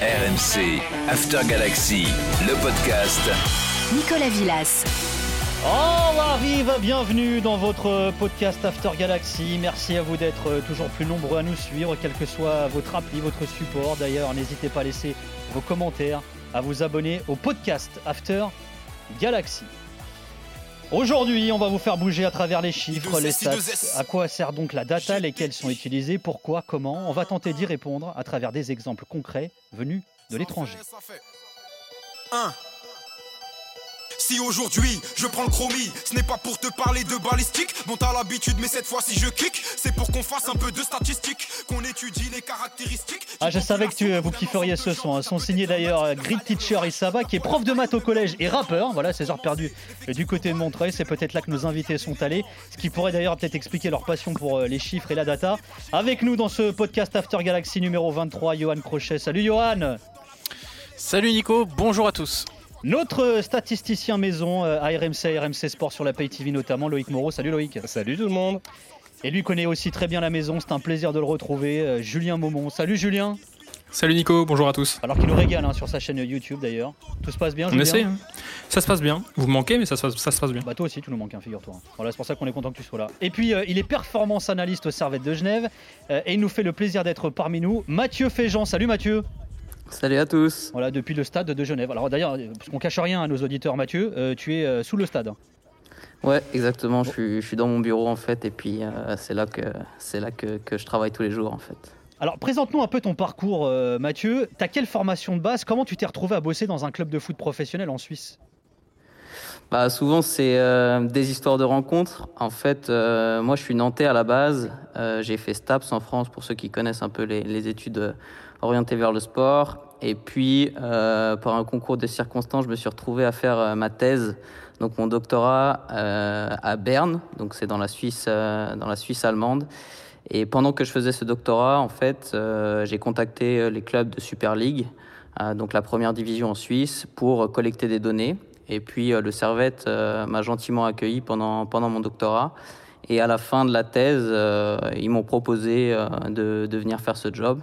RMC, After Galaxy, le podcast. Nicolas Villas. Oh, arrive, bienvenue dans votre podcast After Galaxy. Merci à vous d'être toujours plus nombreux à nous suivre, quel que soit votre appli, votre support. D'ailleurs, n'hésitez pas à laisser vos commentaires, à vous abonner au podcast After Galaxy. Aujourd'hui, on va vous faire bouger à travers les chiffres, les stats. À quoi sert donc la data, lesquelles sont utilisées, pourquoi, comment On va tenter d'y répondre à travers des exemples concrets venus de l'étranger. 1. Si aujourd'hui je prends le chromie, ce n'est pas pour te parler de balistique, dont t'as l'habitude, mais cette fois si je kick, c'est pour qu'on fasse un peu de statistiques, qu'on étudie les caractéristiques. Ah, je savais que tu, vous kifferiez ce son. Hein. Son signé d'ailleurs euh, Grid Teacher Isaba, qui est prof de maths au collège et rappeur. Voilà, ses heures perdues du côté de Montreuil. C'est peut-être là que nos invités sont allés, ce qui pourrait d'ailleurs peut-être expliquer leur passion pour euh, les chiffres et la data. Avec nous dans ce podcast After Galaxy numéro 23, Johan Crochet. Salut Johan Salut Nico, bonjour à tous notre statisticien maison euh, à RMC, RMC Sport sur la Pay TV notamment, Loïc Moreau. Salut Loïc. Salut tout le monde. Et lui connaît aussi très bien la maison, c'est un plaisir de le retrouver. Euh, Julien Maumont. Salut Julien. Salut Nico, bonjour à tous. Alors qu'il nous régale hein, sur sa chaîne YouTube d'ailleurs. Tout se passe bien On essaie, hein. ça se passe bien. Vous me manquez, mais ça, ça, se passe bien. Bah toi aussi, tu nous manques, hein, figure-toi. Voilà, c'est pour ça qu'on est content que tu sois là. Et puis, euh, il est performance analyste au Servette de Genève et il nous fait le plaisir d'être parmi nous. Mathieu Féjean. Salut Mathieu. Salut à tous. Voilà, depuis le stade de Genève. Alors d'ailleurs, parce qu'on cache rien à nos auditeurs, Mathieu, euh, tu es euh, sous le stade. Ouais, exactement. Je, suis, dans mon bureau en fait, et puis euh, c'est là que c'est là que, je travaille tous les jours en fait. Alors présente-nous un peu ton parcours, Mathieu. T'as quelle formation de base? Comment tu t'es retrouvé à bosser dans un club de foot professionnel en Suisse? Bah, souvent c'est des histoires de rencontres. En fait, moi je suis nantais à la base. j'ai fait STAPS en France pour ceux qui connaissent un peu les, les études orienté vers le sport. Et puis, euh, par un concours de circonstances, je me suis retrouvé à faire euh, ma thèse, donc mon doctorat euh, à Berne, donc c'est dans la Suisse, dans la Suisse allemande. Et pendant que je faisais ce doctorat, en fait, j'ai contacté les clubs de Super League, donc la première division en Suisse, pour collecter des données. Et puis le Servette m'a gentiment accueilli pendant pendant mon doctorat. Et à la fin de la thèse, ils m'ont proposé de, de venir faire ce job.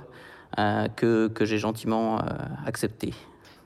Euh, que, que j'ai gentiment euh, accepté.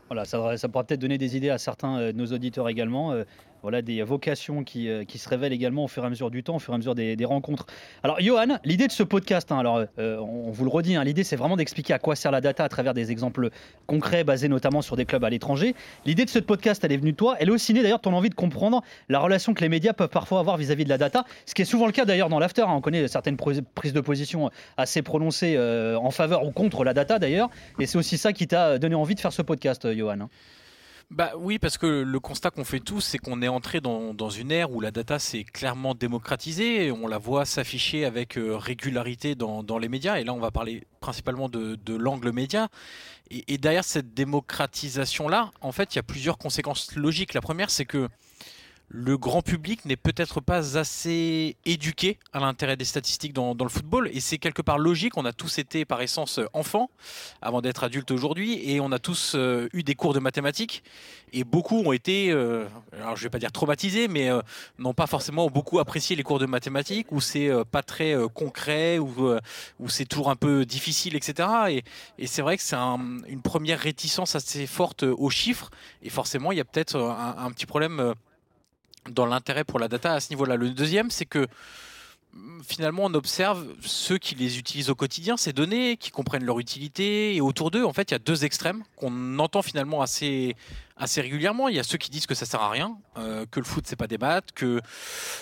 Voilà, ça, ça pourra peut-être donner des idées à certains euh, de nos auditeurs également voilà, des vocations qui, euh, qui, se révèlent également au fur et à mesure du temps, au fur et à mesure des, rencontres. Alors, Johan, l'idée de ce podcast, hein, alors, euh, on, vous le redit, hein, l'idée c'est vraiment d'expliquer à quoi sert la data à travers des exemples concrets basés notamment sur des clubs à l'étranger. L'idée de ce podcast, elle est venue de toi. Elle est aussi née d'ailleurs ton envie de comprendre la relation que les médias peuvent parfois avoir vis-à-vis de la data, ce qui est souvent le cas d'ailleurs dans l'after. Hein. On connaît certaines prises de position assez prononcées euh, en faveur ou contre la data d'ailleurs. Et c'est aussi ça qui t'a donné envie de faire ce podcast, Johan. Bah oui, parce que le constat qu'on fait tous, c'est qu'on est entré dans, une ère où la data s'est clairement démocratisée. on la voit s'afficher avec euh, régularité dans, les médias. Et là, on va parler principalement de, l'angle média. Et, derrière cette démocratisation-là, en fait, il y a plusieurs conséquences logiques. La première, c'est que le grand public n'est peut-être pas assez éduqué à l'intérêt des statistiques dans, le football et c'est quelque part logique. On a tous été par essence enfants avant d'être adultes aujourd'hui et on a tous euh, eu des cours de mathématiques et beaucoup ont été, euh, alors je vais pas dire traumatisés, mais euh, n'ont pas forcément beaucoup apprécié les cours de mathématiques où c'est pas très concret, où, où c'est toujours un peu difficile, etc. Et, c'est vrai que c'est une première réticence assez forte aux chiffres et forcément il y a peut-être un petit problème dans l'intérêt pour la data à ce niveau-là. Le deuxième, c'est que finalement, on observe ceux qui les utilisent au quotidien, ces données, qui comprennent leur utilité, et autour d'eux, en fait, il y a deux extrêmes qu'on entend finalement assez, assez régulièrement. Il y a ceux qui disent que ça sert à rien, euh, que le foot c'est pas des maths, que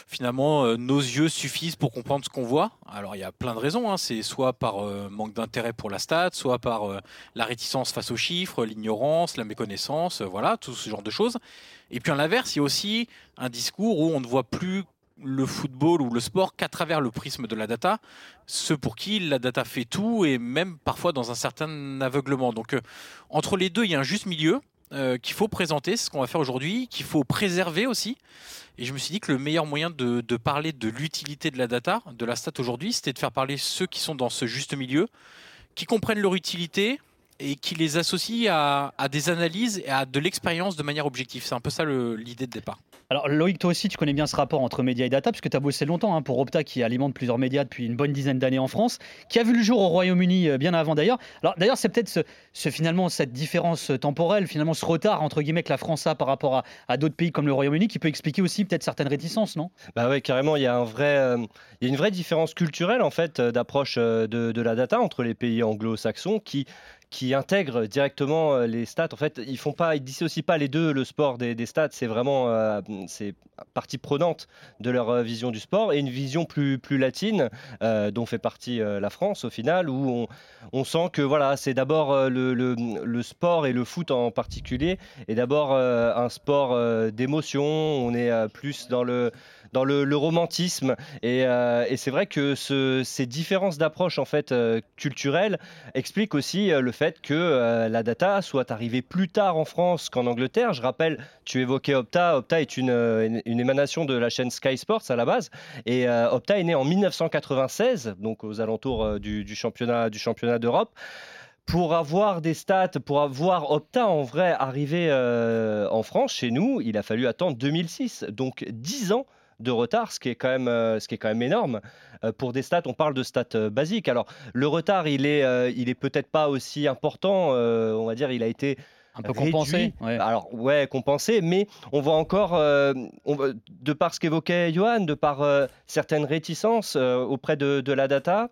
finalement euh, nos yeux suffisent pour comprendre ce qu'on voit. Alors il y a plein de raisons. Hein. C'est soit par euh, manque d'intérêt pour la stat, soit par la réticence face aux chiffres, l'ignorance, la méconnaissance, voilà, tout ce genre de choses. Et puis à l'inverse, il y a aussi un discours où on ne voit plus le football ou le sport qu'à travers le prisme de la data, ceux pour qui la data fait tout et même parfois dans un certain aveuglement. Donc euh, entre les deux, il y a un juste milieu euh, qu'il faut présenter, c'est ce qu'on va faire aujourd'hui, qu'il faut préserver aussi. Et je me suis dit que le meilleur moyen de, parler de l'utilité de la data, de la stat aujourd'hui, c'était de faire parler ceux qui sont dans ce juste milieu, qui comprennent leur utilité, et qui les associent à, à, des analyses et à de l'expérience de manière objective. C'est un peu ça l'idée de départ. Alors Loïc, toi aussi, tu connais bien ce rapport entre médias et data, puisque tu as bossé longtemps hein, pour Opta, qui alimente plusieurs médias depuis une bonne dizaine d'années en France, qui a vu le jour au Royaume-Uni euh, bien avant d'ailleurs. Alors d'ailleurs, c'est peut-être finalement cette différence temporelle, finalement ce retard entre guillemets que la France a par rapport à, d'autres pays comme le Royaume-Uni, qui peut expliquer aussi peut-être certaines réticences, non? Bah ouais, carrément. Il y a un vrai, euh, il y a une vraie différence culturelle en fait euh, d'approche de la data entre les pays anglo-saxons qui qui intègrent directement euh, les stats. En fait, ils font pas, ils dissocient pas les deux. Le sport des, stats, c'est vraiment euh, c'est partie prenante de leur euh, vision du sport et une vision plus latine dont fait partie la France au final, où on, sent que voilà, c'est d'abord le, sport et le foot en particulier est d'abord un sport d'émotion. On est plus dans le dans le, romantisme. Et, c'est vrai que ces différences d'approche en fait culturelles expliquent aussi le fait que la data soit arrivée plus tard en France qu'en Angleterre. Je rappelle, tu évoquais Opta. Opta est une, une, émanation de la chaîne Sky Sports à la base. Et Opta est né en 1996, donc aux alentours du championnat du championnat d'Europe pour avoir des stats, pour avoir Opta en vrai arrivé en France, chez nous, il a fallu attendre 2006. Donc 10 ans de retard, ce qui est quand même, euh, ce qui est quand même énorme. Euh, pour des stats, on parle de stats euh, basiques. Alors, le retard, il est, il est peut-être pas aussi important. on va dire, il a été un peu compensé. Alors ouais, compensé, mais on voit encore, on de par ce qu'évoquait Johan, de par certaines réticences auprès de, de, la data,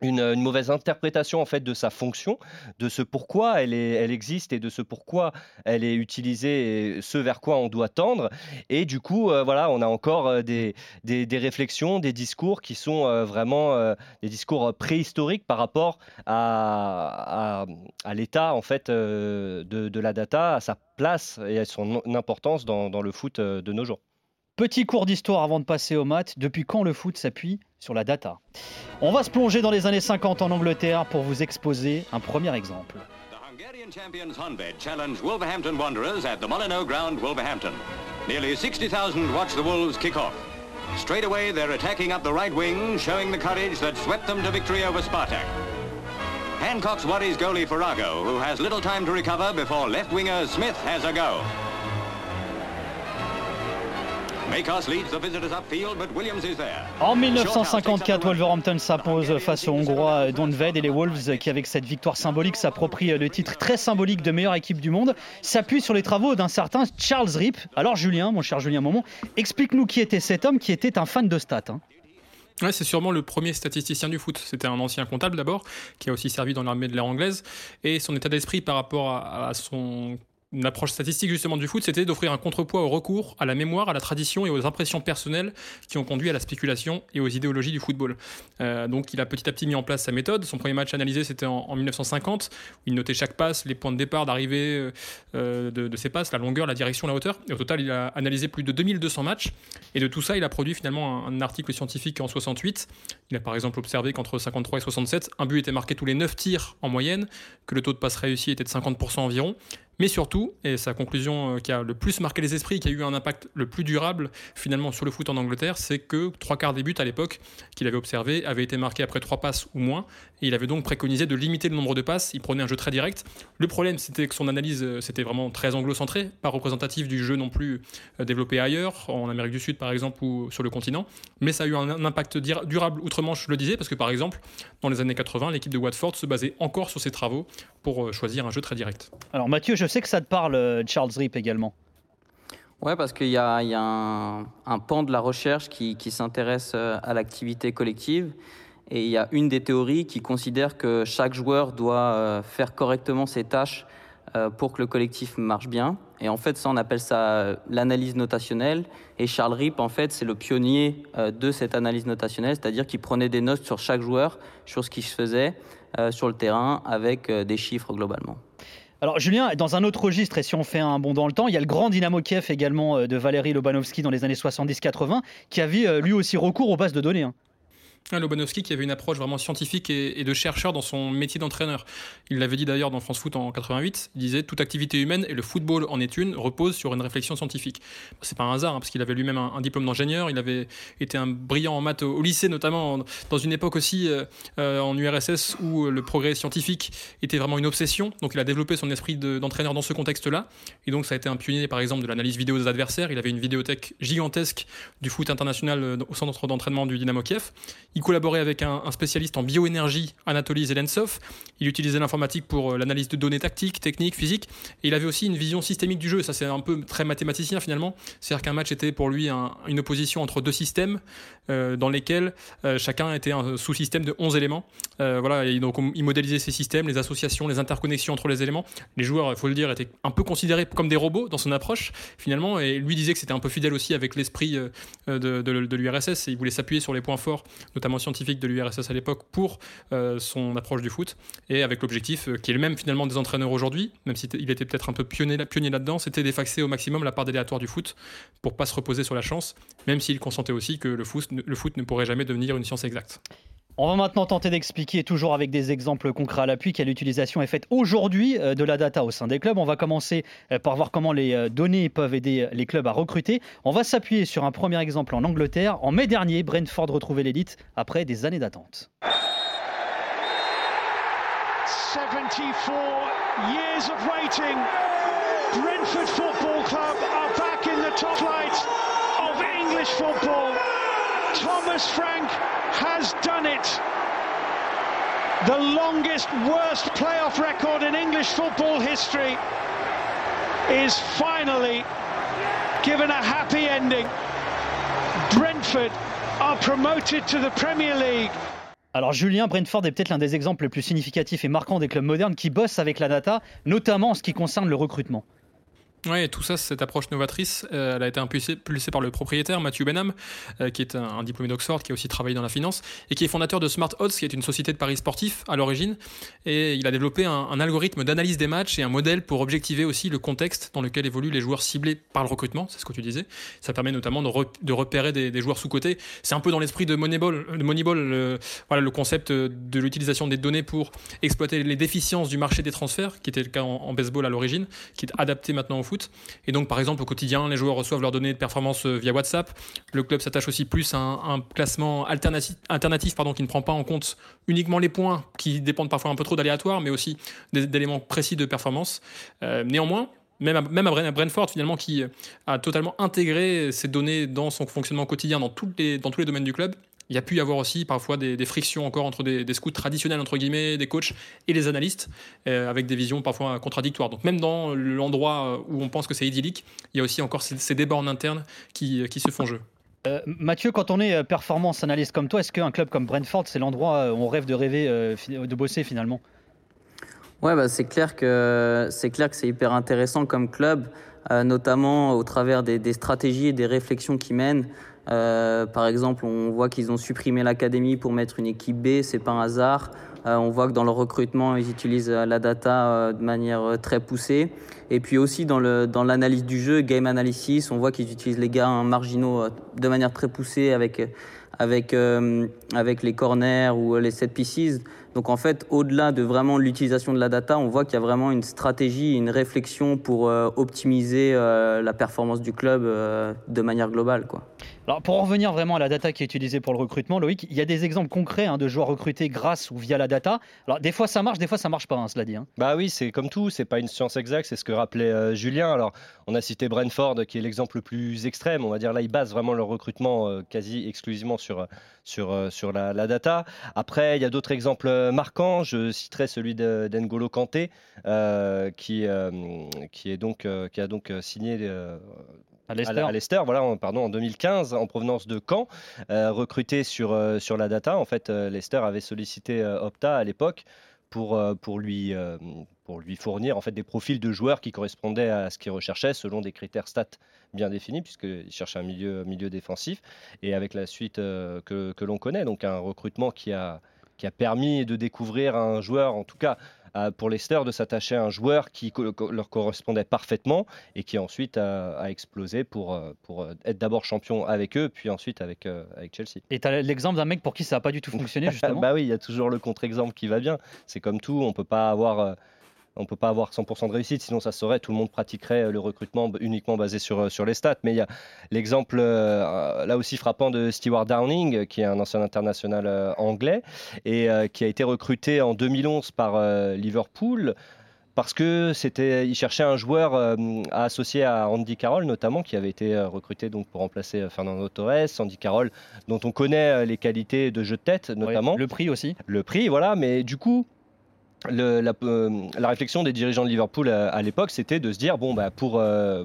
une, mauvaise interprétation en fait de sa fonction, de ce pourquoi elle, existe et de ce pourquoi elle est utilisée et ce vers quoi on doit tendre. Et du coup, euh, voilà, on a encore euh, des, des, réflexions, des discours qui sont euh, vraiment des discours préhistoriques par rapport à, à, l'état en fait de, de, la data, à sa place et à son importance dans le foot de nos jours. Petit cours d'histoire avant de passer au maths. Depuis quand le foot s'appuie sur la data? On va se plonger dans les années 50 en Angleterre pour vous exposer un premier exemple. Hungarian champions Honved challenge Wolverhampton Wanderers at the Molyneux Ground, Wolverhampton. Nearly 60,000 watch the Wolves kick off. Straight away, they're attacking up the right wing, showing the courage that swept them to victory over Spartak. Hancock's worries goalie Farago, who has little time to recover before left winger Smith has a go. En 1954, Wolverhampton s'impose face aux Hongrois Donved et les Wolves qui, avec cette victoire symbolique, s'approprient le titre très symbolique de meilleure équipe du monde, s'appuie sur les travaux d'un certain Charles Rip. Alors Julien, mon cher Julien Momon, explique-nous qui était cet homme qui était un fan de stats. Hein. Ouais, c'est sûrement le premier statisticien du foot. C'était un ancien comptable d'abord, qui a aussi servi dans l'armée de l'air anglaise. Et son état d'esprit par rapport à son une approche statistique justement du foot, c'était d'offrir un contrepoids au recours, à la mémoire, à la tradition et aux impressions personnelles qui ont conduit à la spéculation et aux idéologies du football. Euh, donc il a petit à petit mis en place sa méthode. Son premier match analysé, c'était en, 1950, où il notait chaque passe, les points de départ, d'arrivée euh, euh, de, ses passes, la longueur, la direction, la hauteur. Et au total, il a analysé plus de 2200 matchs. Et de tout ça, il a produit finalement un, un article scientifique en 68. Il a par exemple observé qu'entre 53 et 67, un but était marqué tous les 9 tirs en moyenne, que le taux de passe réussi était de 50% environ. Mais surtout, et sa conclusion euh, qui a le plus marqué les esprits, qui a eu un impact le plus durable finalement sur le foot en Angleterre, c'est que trois quarts des buts à l'époque qu'il avait observé avaient été marqués après trois passes ou moins. Et il avait donc préconisé de limiter le nombre de passes. Il prenait un jeu très direct. Le problème, c'était que son analyse, euh, c'était vraiment très anglo-centré, pas représentatif du jeu non plus euh, développé ailleurs, en Amérique du Sud par exemple ou sur le continent. Mais ça a eu un impact durable outre-Manche, je le disais, parce que par exemple, dans les années 80, l'équipe de Watford se basait encore sur ses travaux pour choisir un jeu très direct. Alors Mathieu, je sais que ça te parle, euh, Charles Rip également. Ouais, parce qu'il y a, un, pan de la recherche qui, s'intéresse euh, à l'activité collective. Et il y a une des théories qui considère que chaque joueur doit euh, faire correctement ses tâches pour que le collectif marche bien. Et en fait, ça, on appelle ça l'analyse notationnelle. Et Charles Rip, en fait, c'est le pionnier de cette analyse notationnelle, c'est-à-dire qu'il prenait des notes sur chaque joueur, sur ce qui se faisait sur le terrain, avec des chiffres globalement. Alors Julien, dans un autre registre, et si on fait un bond dans le temps, il y a le grand Dynamo Kiev également euh, de Valérie Lobanovski dans les années 70-80, qui avait euh, lui aussi recours aux bases de données. Hein. Lobanowski qui avait une approche vraiment scientifique et, de chercheur dans son métier d'entraîneur. Il l'avait dit d'ailleurs dans France Foot en 88, il disait toute activité humaine et le football en est une repose sur une réflexion scientifique. C'est pas un hasard hein, parce qu'il avait lui-même un, diplôme d'ingénieur, il avait été un brillant en maths au, lycée notamment dans une époque aussi euh, euh, en URSS où le progrès scientifique était vraiment une obsession. Donc il a développé son esprit d'entraîneur dans ce contexte-là et donc ça a été un pionnier par exemple de l'analyse vidéo des adversaires. Il avait une vidéothèque gigantesque du foot international euh, au centre d'entraînement du Dynamo Kiev. Il collaborait avec un, spécialiste en bioénergie, Anatoly Zelensov. Il utilisait l'informatique pour euh, l'analyse de données tactiques, techniques, physiques. Et il avait aussi une vision systémique du jeu. Ça, c'est un peu très mathématicien finalement. C'est-à-dire qu'un match était pour lui une opposition entre deux systèmes dans lesquels euh, chacun était un sous-système de 11 éléments. voilà, et donc il modélisait ces systèmes, les associations, les interconnexions entre les éléments. Les joueurs, il faut le dire, étaient un peu considérés comme des robots dans son approche finalement. Et lui disait que c'était un peu fidèle aussi avec l'esprit de, de, de l'URSS il voulait s'appuyer sur les points forts, notamment scientifiques de l'URSS à l'époque, pour euh, son approche du foot et avec l'objectif euh, qui est le même finalement des entraîneurs aujourd'hui, même s'il était peut-être un peu pionnier, là-dedans, c'était d'effacer au maximum la part déléatoire du foot pour pas se reposer sur la chance, même s'il consentait aussi que le foot, le foot ne pourrait jamais devenir une science exacte. On va maintenant tenter d'expliquer, toujours avec des exemples concrets à l'appui, quelle utilisation est faite aujourd'hui euh, de la data au sein des clubs. On va commencer euh, par voir comment les euh, données peuvent aider les clubs à recruter. On va s'appuyer sur un premier exemple en Angleterre. En mai dernier, Brentford retrouvait l'élite après des années d'attente. 74 years of waiting. Brentford Football Club are back in the top flight of English football. Thomas Frank has done it. The longest, worst playoff record in English football history is finally given a happy ending. Brentford are promoted to the Premier League. Alors Julien, Brentford est peut-être l'un des exemples les plus significatifs et marquants des clubs modernes qui bossent avec la data, notamment en ce qui concerne le recrutement. Oui, tout ça, cette approche novatrice, euh, elle a été impulsée, par le propriétaire Matthew Benham, euh, qui est un, diplômé d'Oxford, qui a aussi travaillé dans la finance, et qui est fondateur de Smart Odds, qui est une société de paris sportifs à l'origine. Et il a développé un, algorithme d'analyse des matchs et un modèle pour objectiver aussi le contexte dans lequel évoluent les joueurs ciblés par le recrutement, c'est ce que tu disais. Ça permet notamment de, repérer des, joueurs sous-cotés. C'est un peu dans l'esprit de Moneyball, Moneyball le, voilà, le concept de l'utilisation des données pour exploiter les déficiences du marché des transferts, qui était le cas en, en baseball à l'origine, qui est adapté maintenant au et donc, par exemple, au quotidien, les joueurs reçoivent leurs données de performance euh, via WhatsApp. Le club s'attache aussi plus à un, classement alternatif, pardon, qui ne prend pas en compte uniquement les points, qui dépendent parfois un peu trop d'aléatoire, mais aussi d'éléments précis de performance. Euh, néanmoins, même à, Brentford, finalement, qui a totalement intégré ces données dans son fonctionnement quotidien dans tous les domaines du club, il y a pu y avoir aussi parfois des, frictions encore entre des, scouts traditionnels, entre guillemets, des coachs et les analystes, euh, avec des visions parfois contradictoires. Donc même dans l'endroit où on pense que c'est idyllique, il y a aussi encore ces, débats en interne qui, qui se font jeu. Euh, Mathieu, quand on est euh, performance analyste comme toi, est-ce qu'un club comme Brentford, c'est l'endroit où on rêve de rêver, de bosser finalement? Ouais, bah, c'est clair que c'est clair que c'est hyper intéressant comme club, notamment au travers des, des, stratégies et des réflexions qu'ils mènent. Euh, par exemple, on voit qu'ils ont supprimé l'académie pour mettre une équipe B, c'est pas un hasard. Euh, on voit que dans leur recrutement, ils utilisent euh, la data de manière très poussée. Et puis aussi dans l'analyse dans du jeu, game analysis, on voit qu'ils utilisent les gains marginaux de manière très poussée avec, avec, avec les corners ou les set pieces. Donc en fait, au-delà de vraiment l'utilisation de la data, on voit qu'il y a vraiment une stratégie, une réflexion pour optimiser la performance du club de manière globale. Quoi. Alors pour en revenir vraiment à la data qui est utilisée pour le recrutement, Loïc, il y a des exemples concrets hein, de joueurs recrutés grâce ou via la data. Alors des fois ça marche, des fois ça marche pas, hein, cela dit. Hein. Bah oui, c'est comme tout, c'est pas une science exacte, c'est ce que rappelait Julien. Alors on a cité Brentford qui est l'exemple le plus extrême, on va dire là ils basent vraiment leur recrutement quasi exclusivement sur sur sur la, la data. Après il y a d'autres exemples euh, marquant. Je citerai celui d'Engolo Kanté, euh, qui, euh, qui, est donc, qui a donc signé à Leicester. voilà, en, pardon, en 2015, en provenance de Caen, recruté sur, sur la data. En fait, Leicester avait sollicité Opta à l'époque pour, pour, lui, pour lui fournir en fait, des profils de joueurs qui correspondaient à ce qu'il recherchait selon des critères stats bien définis, puisqu'il cherchait un milieu, milieu défensif, et avec la suite que, que l'on connaît. Donc un recrutement qui a, qui a permis de découvrir un joueur, en tout cas à- pour Leicester de s'attacher à un joueur qui co- leur correspondait parfaitement et qui ensuite a, a explosé pour, euh, pour euh, être d'abord champion avec eux, puis ensuite avec, euh, avec Chelsea. Et tu as l'exemple d'un mec pour qui ça n'a pas du tout fonctionné, justement? bah oui, il y a toujours le contre-exemple qui va bien. C'est comme tout, on peut pas avoir. euh, on peut pas avoir 100% de réussite, sinon ça serait, tout le monde pratiquerait euh, le recrutement uniquement basé sur, euh, sur les stats. Mais il y a l'exemple euh, là aussi frappant de Stewart Downing, qui est un ancien international euh, anglais, et euh, qui a été recruté en 2011 par Liverpool parce que c'était, il cherchait un joueur euh, à associer à Andy Carroll notamment, qui avait été euh, recruté donc pour remplacer euh, Fernando Torres. Andy Carroll, dont on connaît les qualités de jeu de tête notamment Le prix aussi. le prix, voilà. Mais du coup, le- la, euh, la réflexion des dirigeants de Liverpool à, à l'époque, c'était de se dire bon, bah, pour, euh,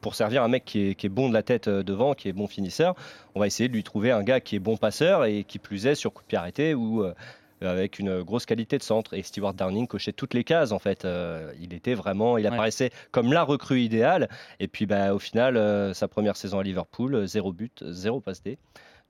pour servir un mec qui est, qui est bon de la tête euh, devant, qui est bon finisseur, on va essayer de lui trouver un gars qui est bon passeur et qui plus est sur coup de pied arrêté ou euh, avec une grosse qualité de centre. Et Stewart Downing cochait toutes les cases en fait. Il était vraiment, il Ouais. apparaissait comme la recrue idéale. Et puis bah, au final, sa première saison à Liverpool, zéro but, zéro passe D.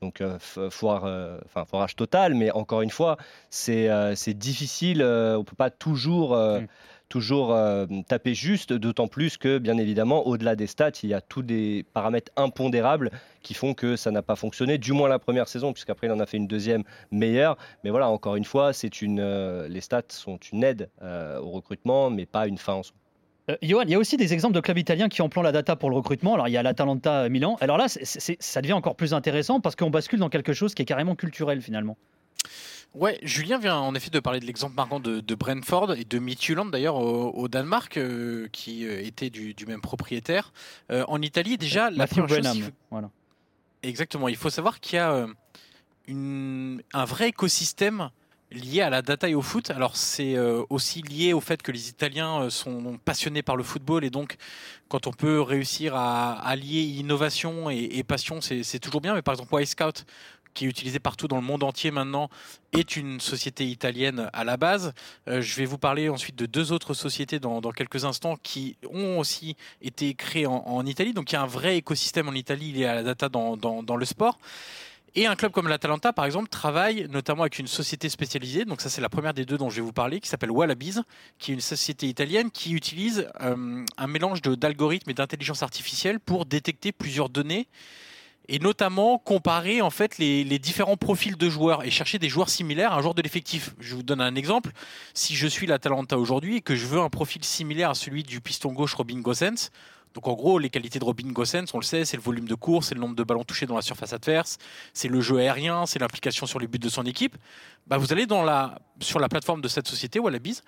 Donc euh, f- foire, euh, enfin foirage total, mais encore une fois, c'est euh, difficile. euh, on peut pas toujours, euh, Mm. toujours euh, taper juste, d'autant plus que bien évidemment, au-delà des stats, il y a tous des paramètres impondérables qui font que ça n'a pas fonctionné. Du moins la première saison, puisqu'après il en a fait une deuxième meilleure. Mais voilà, encore une fois, c'est une, euh, les stats sont une aide euh, au recrutement, mais pas une fin en soi. Euh, Johan, il y a aussi des exemples de clubs italiens qui emploient la data pour le recrutement. Alors, il y a l'Atalanta Milan. Alors là, ça devient encore plus intéressant parce qu'on bascule dans quelque chose qui est carrément culturel finalement. Ouais, Julien vient en effet de parler de l'exemple marquant de, de Brentford et de Midtjylland d'ailleurs au, au Danemark, euh, qui euh, était du, du même propriétaire. Euh, en Italie, déjà, la Matthew première chose, faut- Voilà. Exactement. Il faut savoir qu'il y a une- un vrai écosystème lié à la data et au foot. Alors c'est euh, aussi lié au fait que les Italiens euh, sont passionnés par le football et donc quand on peut réussir à allier innovation et, passion, c'est toujours bien. Mais par exemple, Scout qui est utilisé partout dans le monde entier maintenant, est une société italienne à la base. Euh, je vais vous parler ensuite de deux autres sociétés dans, quelques instants qui ont aussi été créées en, Italie. Donc il y a un vrai écosystème en Italie lié à la data dans le sport. Et un club comme l'Atalanta, par exemple, travaille notamment avec une société spécialisée. Donc ça, c'est la première des deux dont je vais vous parler, qui s'appelle Wallabies, qui est une société italienne qui utilise euh, un mélange d'algorithmes et d'intelligence artificielle pour détecter plusieurs données et notamment comparer en fait les, les différents profils de joueurs et chercher des joueurs similaires à un joueur de l'effectif. Je vous donne un exemple. Si je suis l'Atalanta aujourd'hui et que je veux un profil similaire à celui du piston gauche Robin Gosens, donc en gros, les qualités de Robin Gosens, on le sait, c'est le volume de course, c'est le nombre de ballons touchés dans la surface adverse, c'est le jeu aérien, c'est l'implication sur les buts de son équipe. Bah, vous allez sur la plateforme de cette société, Wallabies,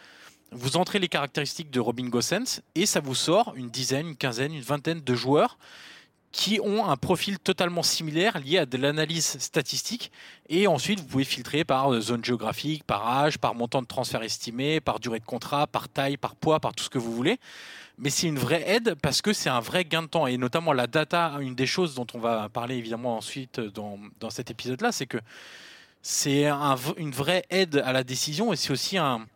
vous entrez les caractéristiques de Robin Gosens et ça vous sort une dizaine, une quinzaine, une vingtaine de joueurs qui ont un profil totalement similaire lié à de l'analyse statistique. Et ensuite, vous pouvez filtrer par euh, zone géographique, par âge, par montant de transfert estimé, par durée de contrat, par taille, par poids, par tout ce que vous voulez. Mais c'est une vraie aide parce que c'est un vrai gain de temps. Et notamment la data, une des choses dont on va parler évidemment ensuite dans, dans cet épisode-là, c'est que c'est une vraie aide à la décision et c'est aussi un,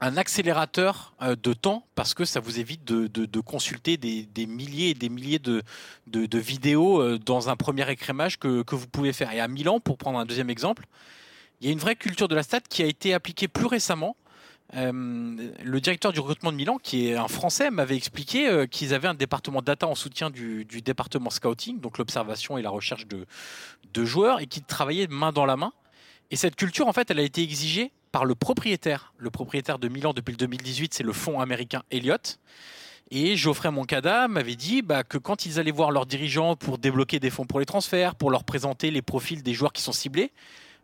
un accélérateur euh, de temps parce que ça vous évite de, de- consulter des, des milliers et des milliers de, de- de vidéos euh, dans un premier écrémage que, que vous pouvez faire. Et à Milan, pour prendre un deuxième exemple, il y a une vraie culture de la stat qui a été appliquée plus récemment. Euh, le directeur du recrutement de Milan, qui est un Français, m'avait expliqué euh, qu'ils avaient un département data en soutien du, département scouting, donc l'observation et la recherche de, joueurs, et qui travaillaient main dans la main. Et cette culture, en fait, elle a été exigée par le propriétaire. Le propriétaire de Milan depuis le 2018, c'est le fonds américain Elliott. Et Geoffrey Moncada m'avait dit bah, que quand ils allaient voir leurs dirigeants pour débloquer des fonds pour les transferts, pour leur présenter les profils des joueurs qui sont ciblés,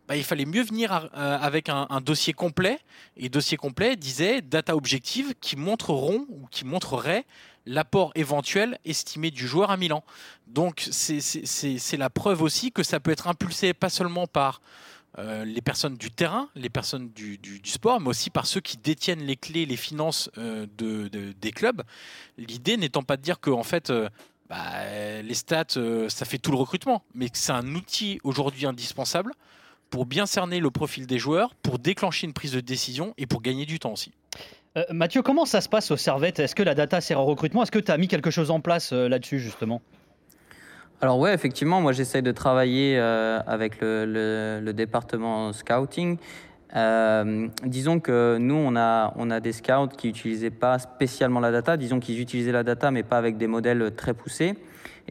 bah, il fallait mieux venir euh, avec un, dossier complet. Et dossier complet disait data objective qui montreront ou qui montrerait l'apport éventuel estimé du joueur à Milan. Donc c'est- la preuve aussi que ça peut être impulsé pas seulement par euh, les personnes du terrain, les personnes du, du- sport, mais aussi par ceux qui détiennent les clés, les finances euh, de- de- des clubs. L'idée n'étant pas de dire que en fait, bah, les stats, ça fait tout le recrutement, mais que c'est un outil aujourd'hui indispensable pour bien cerner le profil des joueurs, pour déclencher une prise de décision et pour gagner du temps aussi. Euh, Mathieu, comment ça se passe au Servette? Est-ce que la data sert au recrutement? Est-ce que tu as mis quelque chose en place euh, là-dessus justement? Alors ouais, effectivement, moi j'essaye de travailler euh, avec le, le- le département scouting. Euh, disons que nous, on a, on a des scouts qui n'utilisaient pas spécialement la data. Disons qu'ils utilisaient la data, mais pas avec des modèles très poussés.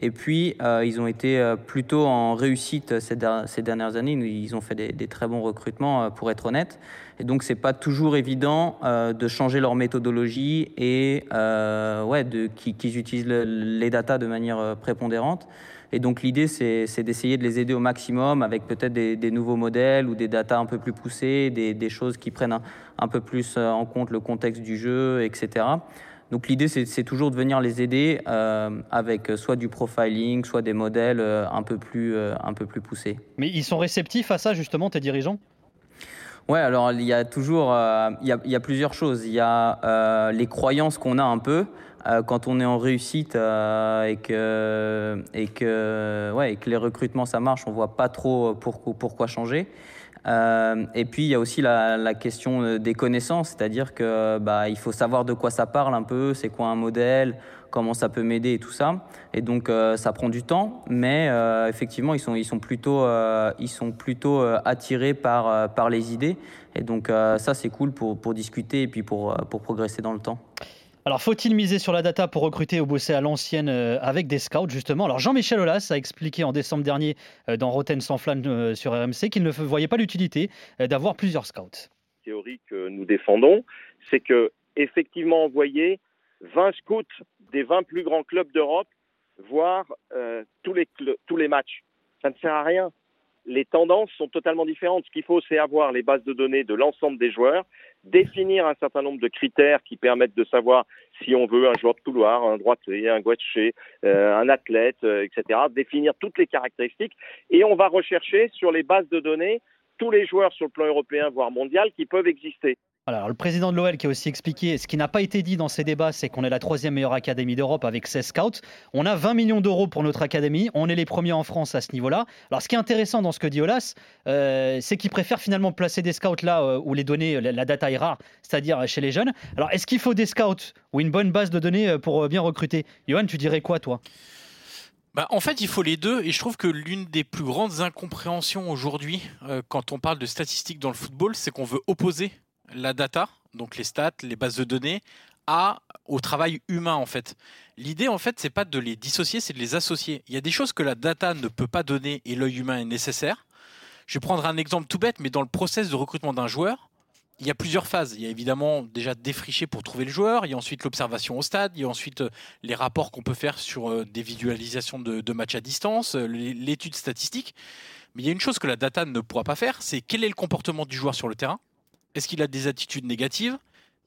Et puis, euh, ils ont été euh, plutôt en réussite ces, ces, dernières années. Ils ont fait des, très bons recrutements, pour être honnête. Et donc, c'est pas toujours évident de changer leur méthodologie et ouais, qu'ils utilisent le, les datas de manière prépondérante. Et donc l'idée, c'est d'essayer de les aider au maximum avec peut-être des, nouveaux modèles ou des datas un peu plus poussées, des, choses qui prennent un, peu plus euh, en compte le contexte du jeu, etc. Donc l'idée, c'est toujours de venir les aider euh, avec soit du profiling, soit des modèles euh, un peu plus, un peu plus poussés. Mais ils sont réceptifs à ça, justement, tes dirigeants? Ouais, alors il y a toujours, il, y a, il, y a, plusieurs choses. Il y a les croyances qu'on a un peu. Euh, quand on est en réussite euh, et, que, et, que, ouais, et que les recrutements ça marche, on voit pas trop pourquoi, pourquoi changer. Euh, et puis il y a aussi la, question des connaissances, c'est-à-dire que bah, il faut savoir de quoi ça parle un peu, c'est quoi un modèle, comment ça peut m'aider et tout ça. Et donc ça prend du temps, mais effectivement ils sont, ils sont plutôt, ils sont plutôt attirés par, par les idées. Et donc ça c'est cool pour, pour discuter et puis pour, pour progresser dans le temps. Alors, faut-il miser sur la data pour recruter ou bosser à l'ancienne euh, avec des scouts, justement? Alors, Jean-Michel Aulas a expliqué en décembre dernier euh, dans Rotten sans flamme euh, sur RMC qu'il ne voyait pas l'utilité d'avoir plusieurs scouts. La théorie que nous défendons, c'est que effectivement envoyer 20 scouts des 20 plus grands clubs d'Europe voir tous, les tous les matchs, ça ne sert à rien les tendances sont totalement différentes. Ce qu'il faut, c'est avoir les bases de données de l'ensemble des joueurs, définir un certain nombre de critères qui permettent de savoir si on veut un joueur de couloir, un droitier, un gaucher, euh, un athlète, euh, etc. Définir toutes les caractéristiques et on va rechercher sur les bases de données tous les joueurs sur le plan européen, voire mondial, qui peuvent exister. Alors, le président de l'OL qui a aussi expliqué, ce qui n'a pas été dit dans ces débats, c'est qu'on est la troisième meilleure académie d'Europe avec 16 scouts. On a 20 millions d'euros pour notre académie. On est les premiers en France à ce niveau-là. Alors, ce qui est intéressant dans ce que dit Olas, euh, c'est qu'il préfère finalement placer des scouts là euh, où les données, la, data est rare, c'est-à-dire chez les jeunes. Alors, est-ce qu'il faut des scouts ou une bonne base de données euh, pour bien recruter? Johan, tu dirais quoi, toi? Bah, en fait, il faut les deux, et je trouve que l'une des plus grandes incompréhensions aujourd'hui, quand on parle de statistiques dans le football, c'est qu'on veut opposer la data, donc les stats, les bases de données, à au travail humain en fait. L'idée en fait, c'est pas de les dissocier, c'est de les associer. Il y a des choses que la data ne peut pas donner et l'œil humain est nécessaire. Je vais prendre un exemple tout bête, mais dans le process de recrutement d'un joueur, il y a plusieurs phases. Il y a évidemment déjà défricher pour trouver le joueur, il y a ensuite l'observation au stade, il y a ensuite euh, les rapports qu'on peut faire sur euh, des visualisations de, de matchs à distance, euh, l'étude statistique. Mais il y a une chose que la data ne pourra pas faire, c'est quel est le comportement du joueur sur le terrain est-ce qu'il a des attitudes négatives?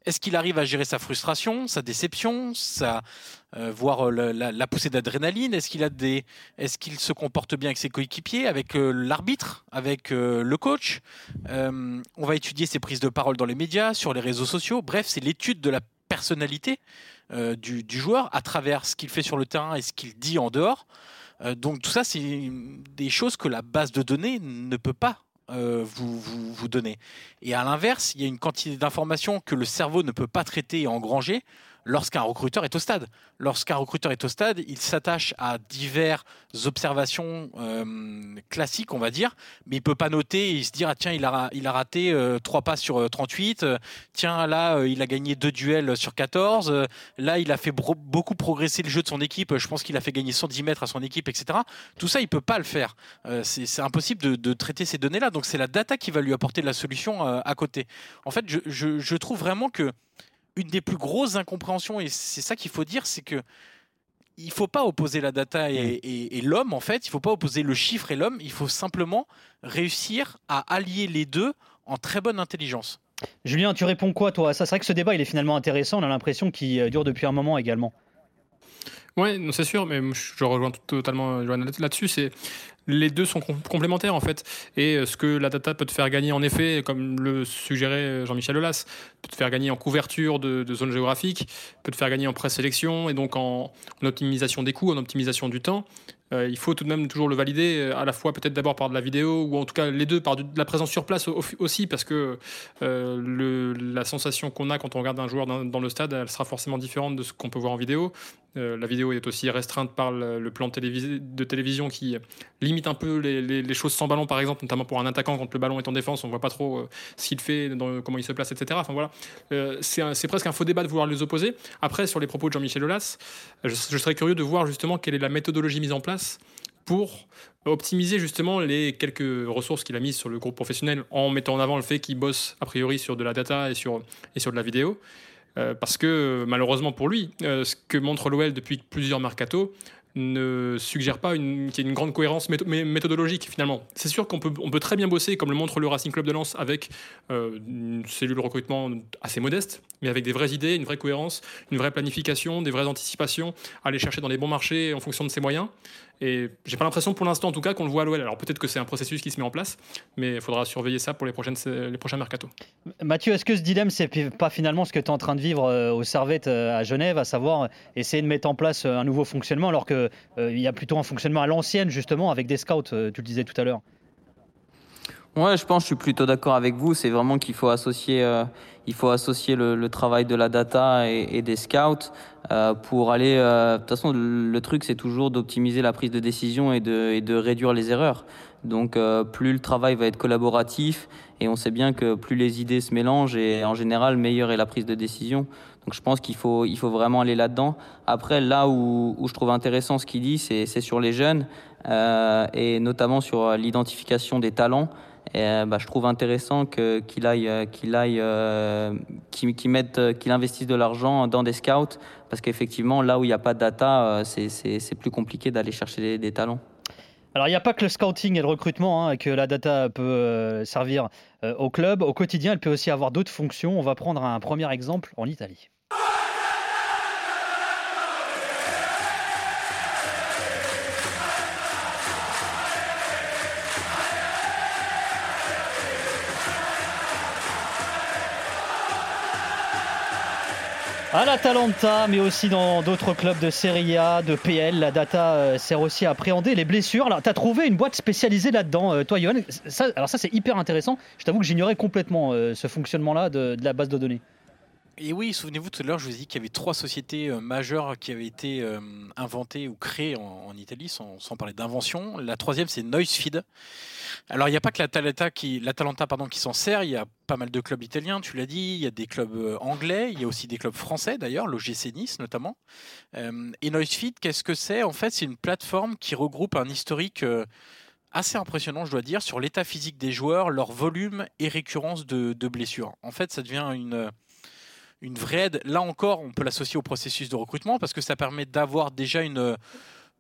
Est-ce qu'il arrive à gérer sa frustration, sa déception, euh, voir euh, la, poussée d'adrénaline? Est-ce qu'il se comporte bien avec ses coéquipiers, avec euh, l'arbitre, avec le coach? On va étudier ses prises de parole dans les médias, sur les réseaux sociaux. Bref, c'est l'étude de la personnalité du, du, joueur à travers ce qu'il fait sur le terrain et ce qu'il dit en dehors. donc tout ça, c'est des choses que la base de données ne peut pas euh, vous, vous, vous donnez. Et à l'inverse, il y a une quantité d'informations que le cerveau ne peut pas traiter et engranger lorsqu'un recruteur est au stade. Lorsqu'un recruteur est au stade, il s'attache à diverses observations euh, classiques, on va dire, mais il peut pas noter et se dire ah tiens il a il a raté euh, 3 pas sur 38, euh, tiens là euh, il a gagné deux duels sur 14, là il a fait beaucoup progresser le jeu de son équipe, je pense qu'il a fait gagner 110 mètres à son équipe, etc. Tout ça il peut pas le faire, c'est impossible de, traiter ces données là, donc c'est la data qui va lui apporter la solution à côté. En fait je, je trouve vraiment que une des plus grosses incompréhensions, et c'est ça qu'il faut dire, c'est que il faut pas opposer la data et, l'homme, en fait. Il faut pas opposer le chiffre et l'homme. Il faut simplement réussir à allier les deux en très bonne intelligence. Julien, tu réponds quoi, toi? Ça, c'est vrai que ce débat, il est finalement intéressant. On a l'impression qu'il euh, dure depuis un moment également. Oui, c'est sûr, mais je rejoins totalement Joanne là-dessus. C'est les deux sont complémentaires en fait. Et euh, ce que la data peut te faire gagner en effet, comme le suggérait Jean-Michel Aulas, peut te faire gagner en couverture de, de zones géographiques, peut te faire gagner en présélection et donc en, optimisation des coûts, en optimisation du temps. Euh, il faut tout de même toujours le valider, euh, à la fois peut-être d'abord par de la vidéo, ou en tout cas les deux par de la présence sur place aussi, parce que la sensation qu'on a quand on regarde un joueur dans, le stade, elle sera forcément différente de ce qu'on peut voir en vidéo. Euh, la vidéo est aussi restreinte par le, plan de télévision qui limite un peu les, choses sans ballon, par exemple, notamment pour un attaquant quand le ballon est en défense, on voit pas trop euh, ce qu'il fait, dans- comment il se place, etc. Enfin voilà, Euh, c'est presque un faux débat de vouloir les opposer. Après, sur les propos de Jean-Michel Aulas, je, je serais curieux de voir justement quelle est la méthodologie mise en place pour optimiser justement les quelques ressources qu'il a mises sur le groupe professionnel en mettant en avant le fait qu'il bosse a priori sur de la data et sur, et sur de la vidéo. Euh, parce que malheureusement pour lui, euh, ce que montre l'OL depuis plusieurs mercato ne suggère pas qu'il y ait une grande cohérence métho- mé- méthodologique finalement. C'est sûr qu'on peut, très bien bosser, comme le montre le Racing Club de Lens, avec euh, une cellule recrutement assez modeste, mais avec des vraies idées, une vraie cohérence, une vraie planification, des vraies anticipations, aller chercher dans les bons marchés en fonction de ses moyens. Et j'ai pas l'impression pour l'instant en tout cas qu'on le voit à l'OL. Alors peut-être que c'est un processus qui se met en place, mais il faudra surveiller ça pour les, prochaines, les prochains mercato. Mathieu, est-ce que ce dilemme, c'est pas finalement ce que tu es en train de vivre euh, au Servette euh, à Genève, à savoir euh, essayer de mettre en place euh, un nouveau fonctionnement alors qu'il il y a plutôt un fonctionnement à l'ancienne, justement, avec des scouts, euh, tu le disais tout à l'heure? Ouais, je pense, je suis plutôt d'accord avec vous. C'est vraiment qu'il faut associer, euh, il faut associer le, travail de la data et, des scouts euh, pour aller. euh, de toute façon, le, truc, c'est toujours d'optimiser la prise de décision et de, et de réduire les erreurs. Donc, plus le travail va être collaboratif, et on sait bien que plus les idées se mélangent, et en général, meilleure est la prise de décision. Donc, je pense qu'il faut, il faut vraiment aller là-dedans. Après, là où, où je trouve intéressant ce qu'il dit, c'est sur les jeunes, et notamment sur l'identification des talents. Euh, bah, je trouve intéressant qu'il aille, euh, qu'il aille, euh, qu'il mette, qu'il investisse de l'argent dans des scouts, parce qu'effectivement, là où il n'y a pas de data, c'est- plus compliqué d'aller chercher des, talents. Alors, il n'y a pas que le scouting et le recrutement hein, que la data peut servir au club. Au quotidien, elle peut aussi avoir d'autres fonctions. On va prendre un premier exemple en Italie. À l'Atalanta, mais aussi dans d'autres clubs de Serie A, de PL, la data euh, sert aussi à appréhender les blessures. Alors, tu as trouvé une boîte spécialisée là-dedans, euh, toi, Johan? Alors, ça, c'est hyper intéressant. Je t'avoue que j'ignorais complètement euh, ce fonctionnement-là de la base de données. Et oui, souvenez-vous tout à l'heure, je vous ai dit qu'il y avait trois sociétés euh, majeures qui avaient été euh, inventées ou créées en, Italie, sans, parler d'invention. La troisième, c'est Noisefeed. Alors, il n'y a pas que l'Atalanta qui, qui s'en sert. Il y a pas mal de clubs italiens, tu l'as dit. Il y a des clubs euh, anglais. Il y a aussi des clubs français, d'ailleurs, l'OGC Nice notamment. Et Noisefeed, qu'est-ce que c'est? En fait, c'est une plateforme qui regroupe un historique. assez impressionnant, je dois dire, sur l'état physique des joueurs, leur volume et récurrence de blessures. En fait, ça devient une, une vraie aide. Là encore, on peut l'associer au processus de recrutement parce que ça permet d'avoir déjà une,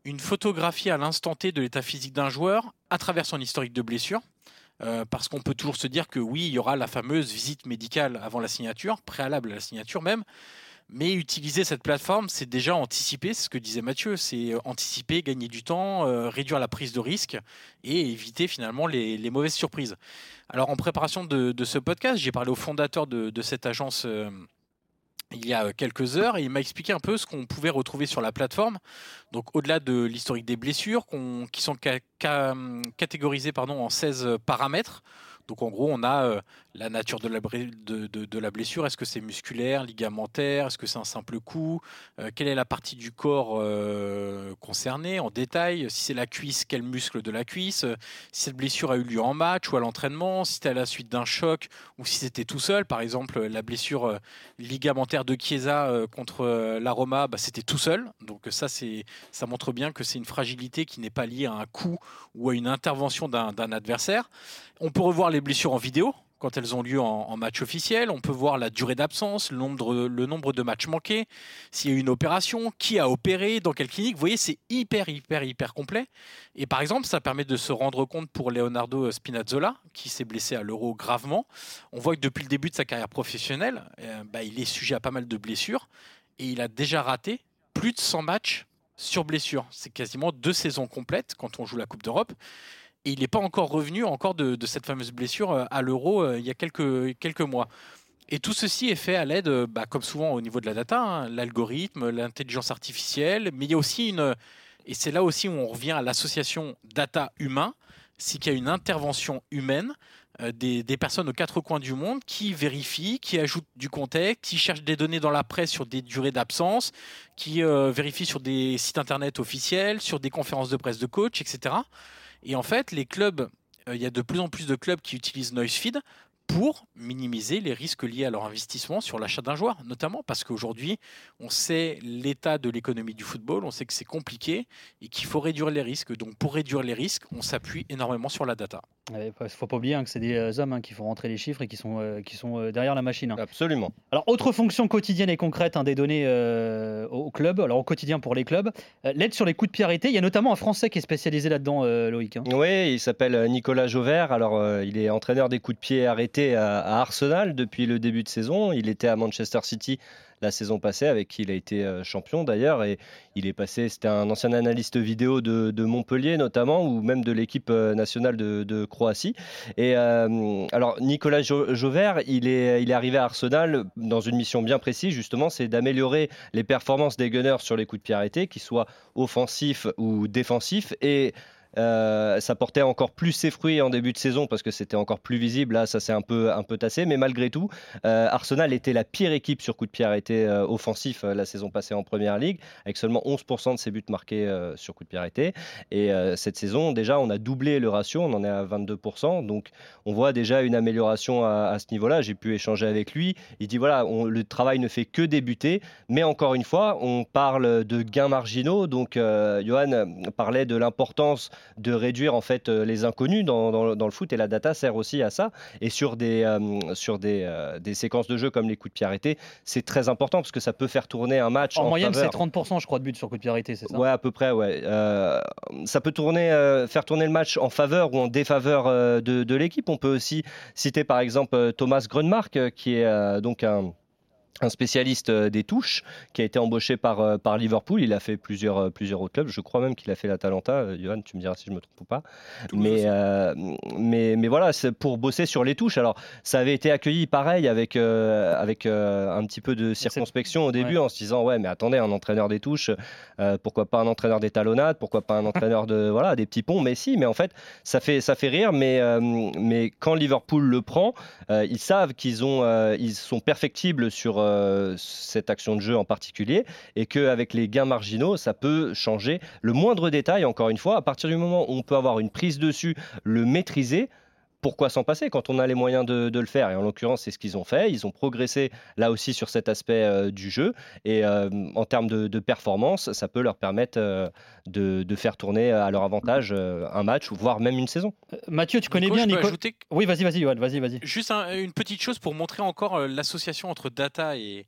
une photographie à l'instant T de l'état physique d'un joueur à travers son historique de blessure. Euh, parce qu'on peut toujours se dire que oui, il y aura la fameuse visite médicale avant la signature, préalable à la signature même. Mais utiliser cette plateforme, c'est déjà anticiper, c'est ce que disait Mathieu, c'est euh, anticiper, gagner du temps, euh, réduire la prise de risque et éviter finalement les, mauvaises surprises. Alors en préparation de, ce podcast, j'ai parlé au fondateur de, cette agence il y a euh, quelques heures et il m'a expliqué un peu ce qu'on pouvait retrouver sur la plateforme. Donc au-delà de l'historique des blessures qui sont ca- ca- catégorisées pardon, en 16 paramètres. Donc en gros, on a euh, la nature de la, blessure. Est-ce que c'est musculaire, ligamentaire? Est-ce que c'est un simple coup? Euh, Quelle est la partie du corps euh, concernée? En détail Si c'est la cuisse, quel muscle de la cuisse? Si cette blessure a eu lieu en match ou à l'entraînement? Si c'était à la suite d'un choc ou si c'était tout seul? Par exemple, la blessure ligamentaire de Chiesa contre euh, la Roma, bah, c'était tout seul. Donc ça, ça montre bien que c'est une fragilité qui n'est pas liée à un coup ou à une intervention d'un adversaire. On peut revoir les blessures en vidéo quand elles ont lieu en, match officiel. On peut voir la durée d'absence, le nombre, le nombre de matchs manqués, s'il y a eu une opération, qui a opéré, dans quelle clinique. Vous voyez, c'est hyper, hyper, hyper complet. Et par exemple, ça permet de se rendre compte pour Leonardo Spinazzola, qui s'est blessé à l'euro gravement. On voit que depuis le début de sa carrière professionnelle, euh, bah, il est sujet à pas mal de blessures. Et il a déjà raté plus de 100 matchs sur blessure. C'est quasiment deux saisons complètes quand on joue la Coupe d'Europe. Et il n'est pas encore revenu encore de, cette fameuse blessure euh, à l'euro euh, il y a quelques, mois. Et tout ceci est fait à l'aide, euh, bah, comme souvent au niveau de la data, hein, l'algorithme, l'intelligence artificielle, mais il y a aussi une... Et c'est là aussi où on revient à l'association data-humain, c'est qu'il y a une intervention humaine des, personnes aux quatre coins du monde qui vérifient, qui ajoutent du contexte, qui cherchent des données dans la presse sur des durées d'absence, qui vérifient sur des sites internet officiels, sur des conférences de presse de coach, etc. Et en fait, les clubs, euh, il y a de plus en plus de clubs qui utilisent NoiseFeed pour minimiser les risques liés à leur investissement sur l'achat d'un joueur, notamment parce qu'aujourd'hui, on sait l'état de l'économie du football, on sait que c'est compliqué et qu'il faut réduire les risques. Donc pour réduire les risques, on s'appuie énormément sur la data. Il ne faut pas oublier hein, que c'est des euh, hommes hein, qui font rentrer les chiffres et qui sont, euh, qui sont euh, derrière la machine. hein. Absolument. Alors, autre fonction quotidienne et concrète hein, des données euh, au club, alors au quotidien pour les clubs, euh, l'aide sur les coups de pied arrêtés. Il y a notamment un Français qui est spécialisé là-dedans, euh, Loïc. hein. Oui, il s'appelle Nicolas Jauvert. Alors, euh, il est entraîneur des coups de pied arrêtés à, Arsenal depuis le début de saison. Il était à Manchester City la saison passée, avec qui il a été euh, champion d'ailleurs. Et il est passé, c'était un ancien analyste vidéo de, Montpellier notamment, ou même de l'équipe euh, nationale de, de Croatie. Et euh, alors, Nicolas Jo- Jauvert, il est, il est arrivé à Arsenal dans une mission bien précise, justement, c'est d'améliorer les performances des Gunners sur les coups de pied arrêtés, qu'ils soient offensifs ou défensifs. Et euh, ça portait encore plus ses fruits en début de saison parce que c'était encore plus visible. Là, ça s'est un peu, un peu tassé. Mais malgré tout, euh, Arsenal était la pire équipe sur coup de pied arrêté euh, offensif la saison passée en première ligue, avec seulement 11% de ses buts marqués sur coup de pied arrêté. Et cette saison, déjà, on a doublé le ratio, on en est à 22%. Donc, on voit déjà une amélioration à, ce niveau-là. J'ai pu échanger avec lui. Il dit voilà, le travail ne fait que débuter. Mais encore une fois, on parle de gains marginaux. Donc, Johan parlait de l'importance de réduire en fait euh, les inconnus dans, dans- dans le foot et la data sert aussi à ça. Et sur des, euh, sur des, euh, des séquences de jeu comme les coups de pied arrêtés, c'est très important parce que ça peut faire tourner un match en, En moyenne, c'est faveur. 30%, je crois, de buts sur coup de pied arrêté, c'est ça? Ouais, à peu près, ouais. Euh, ça peut tourner, faire tourner le match en faveur ou en défaveur de, de l'équipe. On peut aussi citer par exemple Thomas Grunmark, qui est donc un un spécialiste euh, des touches qui a été embauché par, euh, par Liverpool. Il a fait plusieurs, euh, plusieurs autres clubs. Je crois même qu'il a fait l'Atalanta. Euh, Johan, tu me diras si je me trompe ou pas. Mais, euh, mais, mais voilà, c'est pour bosser sur les touches. Alors, ça avait été accueilli pareil avec, euh, avec euh, un petit peu de circonspection au début en se disant Ouais, mais attendez, un entraîneur des touches, pourquoi pas un entraîneur des talonnades, pourquoi pas un entraîneur de voilà des petits ponts. Mais si, mais en fait, ça fait, ça fait rire. Mais, mais quand Liverpool le prend, ils savent qu'ils ont, ils sont perfectibles sur euh, cette action de jeu en particulier et qu'avec les gains marginaux, ça peut changer le moindre détail. Encore une fois, à partir du moment où on peut avoir une prise dessus, le maîtriser. Pourquoi s'en passer quand on a les moyens de, de le faire Et en l'occurrence, c'est ce qu'ils ont fait. Ils ont progressé là aussi sur cet aspect euh, du jeu. Et euh, en termes de, de performance, ça peut leur permettre euh, de, de faire tourner à leur avantage euh, un match, voire même une saison. Mathieu, tu connais Nico, bien Nico. ajouter Oui, vas-y, vas-y, Johan, vas-y, vas-y. Juste un- une petite chose pour montrer encore l'association entre data et,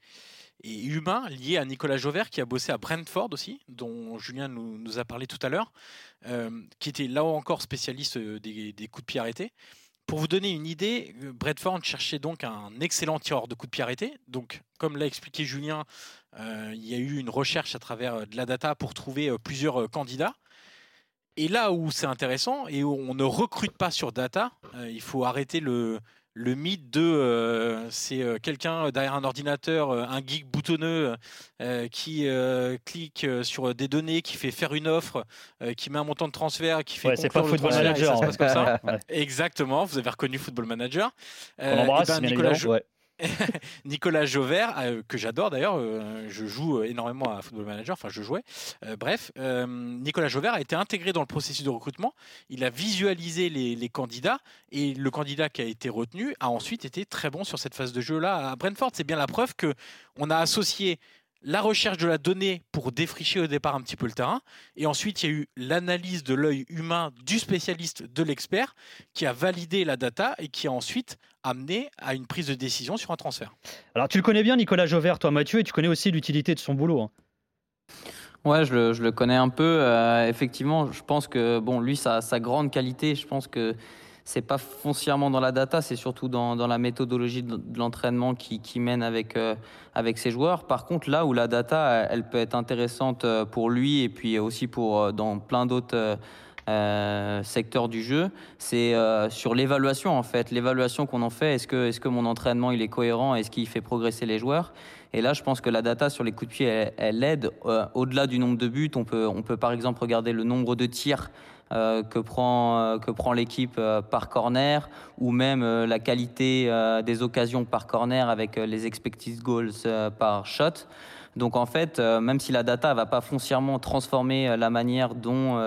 et humain lié à Nicolas Jauvert qui a bossé à Brentford aussi, dont Julien nous, a parlé tout à l'heure, euh, qui était là encore spécialiste euh, des, coups de pied arrêtés. Pour vous donner une idée, euh, Brentford cherchait donc un excellent tireur de coups de pied arrêtés. Donc, comme l'a expliqué Julien, il y a eu une recherche à travers de la data pour trouver plusieurs candidats. Et là où c'est intéressant et où on ne recrute pas sur data, il faut arrêter le, le mythe de euh, c'est euh, quelqu'un derrière un ordinateur, euh, un geek boutonneux qui clique sur des données, qui fait faire une offre, qui met un montant de transfert, qui fait Ouais, c'est pas le Football transfert et ça se Manager, passe comme ça. Ouais. Exactement, vous avez reconnu Football Manager. On l'embrasse, eh ben, bien Nicolas, Nicolas Jauvert, euh, que j'adore d'ailleurs, euh, je joue énormément à Football Manager, enfin je jouais. Euh, bref, Nicolas Jauvert a été intégré dans le processus de recrutement. Il a visualisé les, les candidats et le candidat qui a été retenu a ensuite été très bon sur cette phase de jeu-là à Brentford. C'est bien la preuve que on a associé la recherche de la donnée pour défricher au départ un petit peu le terrain. Et ensuite, il y a eu l'analyse de l'œil humain du spécialiste, de l'expert, qui a validé la data et qui a ensuite amené à une prise de décision sur un transfert. Alors, tu le connais bien, Nicolas Jauvert, toi, Mathieu, et tu connais aussi l'utilité de son boulot. hein. Ouais, je le, je le connais un peu. Euh, effectivement, je pense que bon, lui, sa, sa grande qualité, je pense que c'est pas foncièrement dans la data, c'est surtout dans, dans la méthodologie de, l'entraînement qui, mène avec, euh, avec ses joueurs. Par contre, là où la data, elle peut être intéressante euh, pour lui et puis aussi pour euh, dans plein d'autres euh, secteurs du jeu, c'est sur l'évaluation en fait. L'évaluation qu'on en fait, est-ce que, est-ce que mon entraînement il est cohérent, est-ce qu'il fait progresser les joueurs? Et là, je pense que la data sur les coups de pied, elle, elle aide. Au-delà du nombre de buts, on peut, on peut par exemple regarder le nombre de tirs euh, que prend, euh, que prend l'équipe euh, par corner, ou même la qualité des occasions par corner avec les expected goals par shot. Donc en fait, même si la data va pas foncièrement transformer la manière dont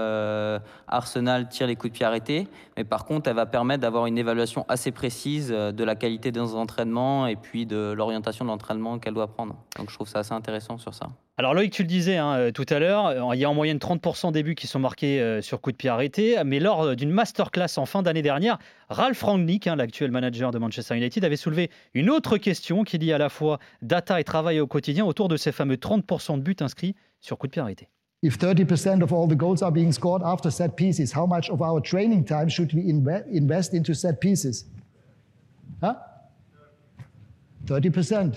Arsenal tire les coups de pied arrêtés, mais par contre, elle va permettre d'avoir une évaluation assez précise de la qualité des entraînements et puis de l'orientation de l'entraînement qu'elle doit prendre. Donc je trouve ça assez intéressant sur ça. Alors Loïc, tu le disais hein, euh, tout à l'heure, euh, il y a en moyenne 30% des buts qui sont marqués euh, sur coup de pied arrêté, mais lors d'une masterclass en fin d'année dernière, Ralph Rangnick, hein, l'actuel manager de Manchester United, avait soulevé une autre question qui lie à la fois data et travail au quotidien autour de ces fameux 30% de buts inscrits sur coup de pied arrêté. If 30% of all the goals are being scored after set pieces, how much of our training time should we inve- invest into set pieces? Huh? 30%.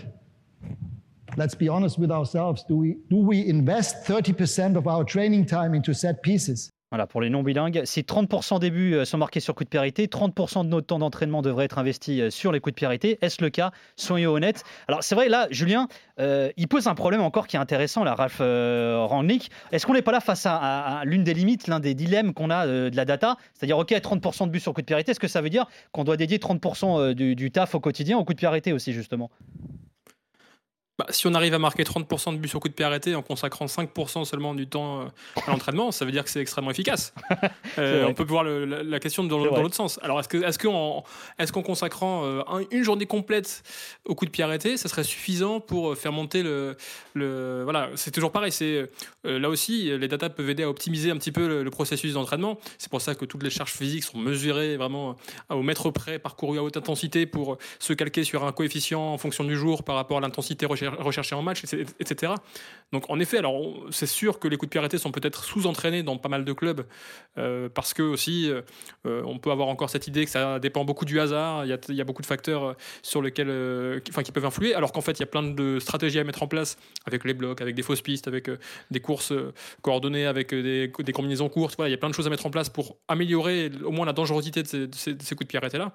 Let's be honest with ourselves. Do we, do we invest 30% of our training time into set pieces? Voilà, pour les non-bilingues, si 30% des buts euh, sont marqués sur coup de pied arrêté, 30% de notre temps d'entraînement devrait être investi euh, sur les coups de pied arrêtés. Est-ce le cas? Soyons honnêtes. Alors c'est vrai, là, Julien, euh, il pose un problème encore qui est intéressant, là, Ralph euh, Rangnick. Est-ce qu'on n'est pas là face à, l'une des limites, l'un des dilemmes qu'on a de la data? C'est-à-dire, OK, 30% de buts sur coup de pied arrêté, est-ce que ça veut dire qu'on doit dédier 30% euh, du, du taf au quotidien au coup de pied arrêté aussi, justement? Bah, si on arrive à marquer 30% de buts sur coup de pied arrêté en consacrant 5% seulement du temps euh, à l'entraînement, ça veut dire que c'est extrêmement efficace. Euh, on peut voir le- la, la question dans, l'autre sens. Alors, est-ce que, est-ce qu'en, consacrant euh, un- une journée complète au coup de pied arrêté, ça serait suffisant pour faire monter le, le voilà, c'est toujours pareil. C'est euh, là aussi, les datas peuvent aider à optimiser un petit peu le, le processus d'entraînement. C'est pour ça que toutes les charges physiques sont mesurées vraiment au mètre près, parcourues à haute intensité pour se calquer sur un coefficient en fonction du jour par rapport à l'intensité recher- recherchée en match, etc. Donc en effet, alors c'est sûr que les coups de pied arrêtés sont peut-être sous-entraînés dans pas mal de clubs euh, parce que aussi euh, euh, on peut avoir encore cette idée que ça dépend beaucoup du hasard. Il y a, beaucoup de facteurs sur lesquels, qui, enfin, qui peuvent influer, alors qu'en fait il y a plein de stratégies à mettre en place avec les blocs, avec des fausses pistes, avec des courses coordonnées, avec des, combinaisons courtes. Voilà, il y a plein de choses à mettre en place pour améliorer au moins la dangerosité de ces, de ces- de ces coups de pied arrêtés là.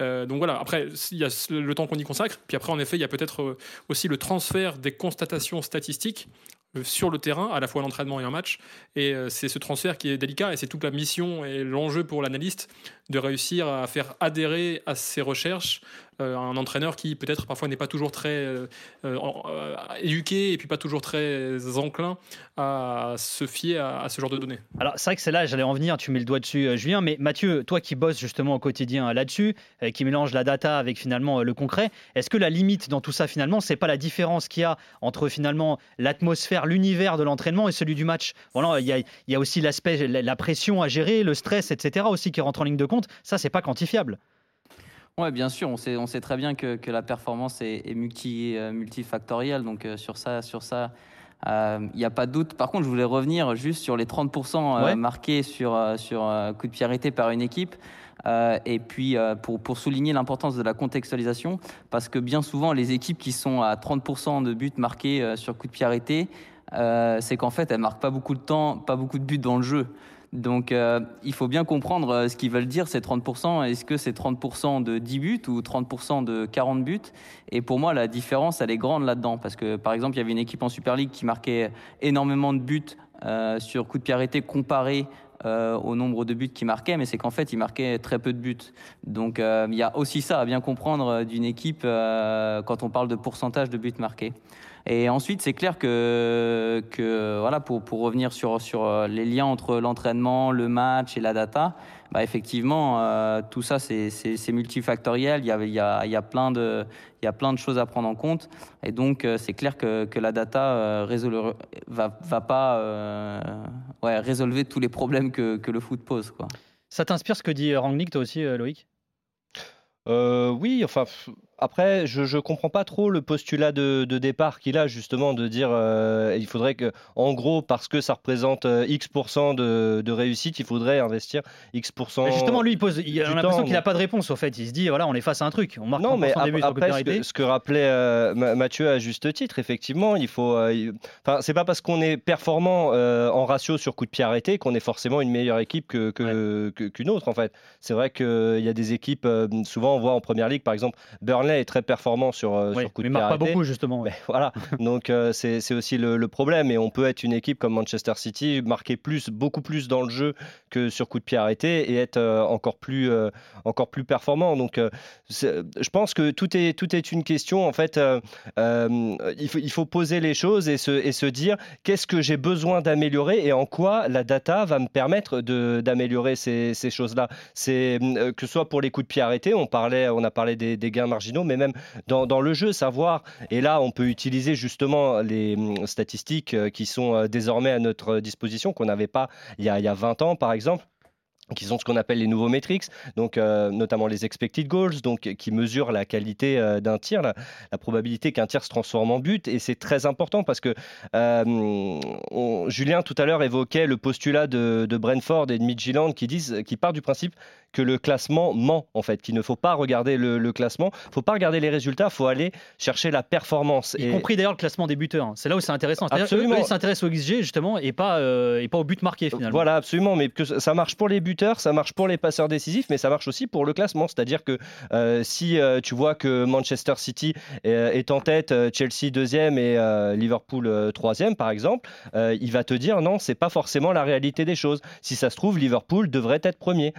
Euh, donc voilà, après, il y a le temps qu'on y consacre. Puis après, en effet, il y a peut-être euh, aussi le transfert des constatations statistiques euh, sur le terrain, à la fois en entraînement et en match. Et c'est ce transfert qui est délicat et c'est toute la mission et l'enjeu pour l'analyste de réussir à faire adhérer à ses recherches un entraîneur qui peut-être parfois n'est pas toujours très euh, euh, euh, éduqué et puis pas toujours très enclin à se fier à, ce genre de données. Alors, c'est vrai que c'est là, j'allais en venir, tu mets le doigt dessus, euh, Julien. Mais Mathieu, toi qui bosses justement au quotidien euh, là-dessus, euh, qui mélange la data avec finalement euh, le concret, est-ce que la limite dans tout ça, finalement, c'est pas la différence qu'il y a entre finalement l'atmosphère, l'univers de l'entraînement et celui du match? Voilà, il y a, il y a aussi l'aspect, la, la pression à gérer, le stress, etc. aussi qui rentre en ligne de compte. Ça, c'est pas quantifiable. Ouais, bien sûr, on sait, on sait très bien que, que la performance est, est multi, euh, multifactorielle, donc euh, sur ça, sur ça, il n'y a pas de doute. Par contre, je voulais revenir juste sur les 30% euh, Ouais. marqués sur, euh, sur euh, coup de pied arrêté par une équipe. Euh, et puis euh, pour, pour souligner l'importance de la contextualisation, parce que bien souvent les équipes qui sont à 30% de buts marqués euh, sur coup de pied arrêté, euh, c'est qu'en fait elles marquent pas beaucoup de temps, pas beaucoup de buts dans le jeu. Donc euh, il faut bien comprendre euh, ce qu'ils veulent dire ces 30%. Est-ce que c'est 30% de 10 buts ou 30% de 40 buts? Et pour moi la différence elle est grande là-dedans parce que par exemple il y avait une équipe en Super League qui marquait énormément de buts euh, sur coup de pied arrêté comparé euh, au nombre de buts qu'il marquait, mais c'est qu'en fait, il marquait très peu de buts. Donc, euh, il y a aussi ça à bien comprendre euh, d'une équipe quand on parle de pourcentage de buts marqués. Et ensuite, c'est clair que, que voilà, pour, pour revenir sur, sur les liens entre l'entraînement, le match et la data, bah effectivement, euh, tout ça, c'est multifactoriel. Il y, a, il, y a, il, y a plein de, il y a plein de choses à prendre en compte. Et donc, euh, c'est clair que, que la data euh, va, va pas euh, ouais, résolver tous les problèmes que, que le foot pose. Quoi. Ça t'inspire ce que dit Rangnick, toi aussi, Loïc? Euh, oui, enfin, après, je ne comprends pas trop le postulat de, de départ qu'il a, justement, de dire euh, il faudrait que, en gros, parce que ça représente euh, X% de, de réussite, il faudrait investir X%. Mais Justement, lui, il pose, il a l'impression qu'il n'a pas de réponse, au fait. Il se dit, voilà, on est face à un truc. On marque Non, 30% mais ap- de après, ce que, ce que rappelait euh, Ma- Mathieu à juste titre, effectivement, il faut. euh, c'est pas parce qu'on est performant en ratio sur coup de pied arrêté qu'on est forcément une meilleure équipe que, que- qu'une autre, en fait. C'est vrai qu'il y a des équipes, souvent on voit en première ligue, par exemple, Burnley Burnley est très performant sur, euh, Oui, sur coup mais de pied marque pas arrêté. beaucoup, justement. ouais. Ben, voilà, donc euh, c'est aussi le, le problème. Et on peut être une équipe comme Manchester City, marquer plus, beaucoup plus dans le jeu que sur coup de pied arrêté et être euh, encore, plus, euh, encore plus performant. Donc je pense que tout est, tout est une question. En fait, il, faut, il faut poser les choses et se, et se dire qu'est-ce que j'ai besoin d'améliorer et en quoi la data va me permettre d'améliorer ces, ces choses-là. C'est que ce soit pour les coups de pied arrêtés, on, parlait, on a parlé des, des gains marginaux, mais même dans, le jeu, savoir et là, on peut utiliser justement les hum, statistiques euh, qui sont euh, désormais à notre disposition, qu'on n'avait pas il y, a, il y a 20 ans, par exemple qui sont ce qu'on appelle les nouveaux metrics, donc euh, notamment les expected goals, donc qui mesurent la qualité d'un tir, la, probabilité qu'un tir se transforme en but, et c'est très important parce que Julien tout à l'heure évoquait le postulat de, de Brentford et de Midtjylland qui disent, qui part du principe que le classement ment en fait, qu'il ne faut pas regarder le, le classement, faut pas regarder les résultats, faut aller chercher la performance. Y Et- compris d'ailleurs le classement des buteurs. C'est là où c'est intéressant. Absolument. eux, ils s'intéressent au XG justement et pas, euh, et pas au but marqué finalement. Voilà, absolument. Mais que ça marche pour les buteurs, ça marche pour les passeurs décisifs, mais ça marche aussi pour le classement. C'est-à-dire que euh, si euh, tu vois que Manchester City est en tête, Chelsea deuxième et Liverpool troisième, par exemple, il va te dire non, c'est pas forcément la réalité des choses. Si ça se trouve, Liverpool devrait être premier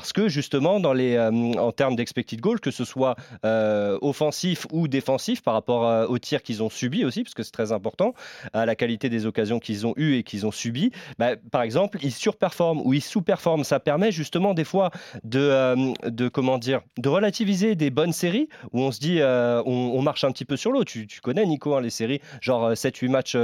parce que justement, dans les, euh, en termes d'expected goal, que ce soit euh, offensif ou défensif par rapport euh, aux tirs qu'ils ont subis aussi, parce que c'est très important, à la qualité des occasions qu'ils ont eues et qu'ils ont subies, bah, par exemple, ils surperforment ou ils sous-performent. Ça permet justement des fois de, euh, de comment dire, de relativiser des bonnes séries où on se dit, on, marche un petit peu sur l'eau. Tu, connais Nico hein, les séries, genre euh, 7-8 matchs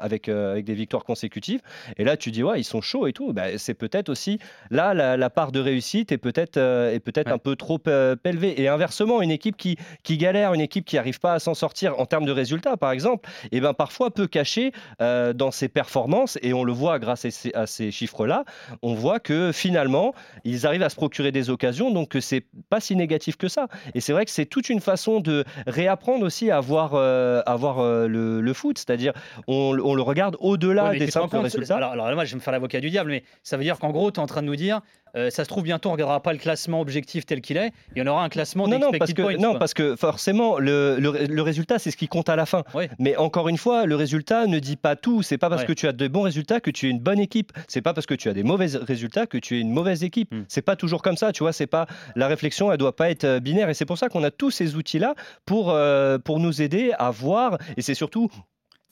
avec, avec des victoires consécutives. Et là, tu dis ouais, ils sont chauds et tout. Bah, c'est peut-être aussi là la part de réussite est peut-être euh, est peut-être un peu trop euh, élevée. Et inversement, une équipe qui, qui galère, une équipe qui n'arrive pas à s'en sortir en termes de résultats, par exemple, et ben parfois peut cacher euh, dans ses performances, et on le voit grâce à ces, chiffres-là, on voit que finalement, ils arrivent à se procurer des occasions, donc que c'est pas si négatif que ça. Et c'est vrai que c'est toute une façon de réapprendre aussi à voir, euh, à voir euh, le, le foot, c'est-à-dire on, on le regarde au-delà Ouais, des simples résultats. Alors, alors là, moi, je vais me faire l'avocat du diable, mais ça veut dire qu'en gros, tu es en train de nous dire, euh, ça se trouve bientôt, on regardera pas le classement objectif tel qu'il est, il y en aura un classement Non, non, parce que, points, non parce que forcément, le, le- le résultat, c'est ce qui compte à la fin. Mais encore une fois, le résultat ne dit pas tout. C'est pas parce Ouais. que tu as de bons résultats que tu es une bonne équipe. C'est pas parce que tu as des mauvais résultats que tu es une mauvaise équipe. Hmm. C'est pas toujours comme ça, tu vois. C'est pas la réflexion, elle doit pas être euh, binaire. Et c'est pour ça qu'on a tous ces outils-là pour, euh, pour nous aider à voir. Et c'est surtout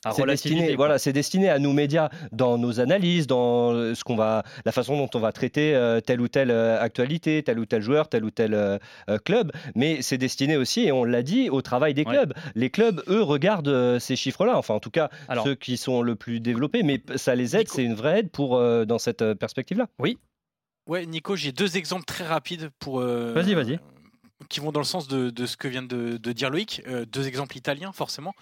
À c'est destiné, quoi. voilà, c'est destiné à nous médias dans nos analyses, dans euh, ce qu'on va, la façon dont on va traiter euh, telle ou telle euh, actualité, tel ou tel joueur, tel ou tel euh, club. Mais c'est destiné aussi, et on l'a dit, au travail des clubs. Les clubs, eux, regardent euh, ces chiffres-là. Enfin, en tout cas, Alors- ceux qui sont le plus développés. Mais ça les aide, c'est une vraie aide pour euh, dans cette perspective-là. Oui. Ouais, Nico, j'ai deux exemples très rapides pour. euh, Vas-y, vas-y. Qui vont dans le sens de, ce que vient de, dire Loïc. Euh, deux exemples italiens, forcément,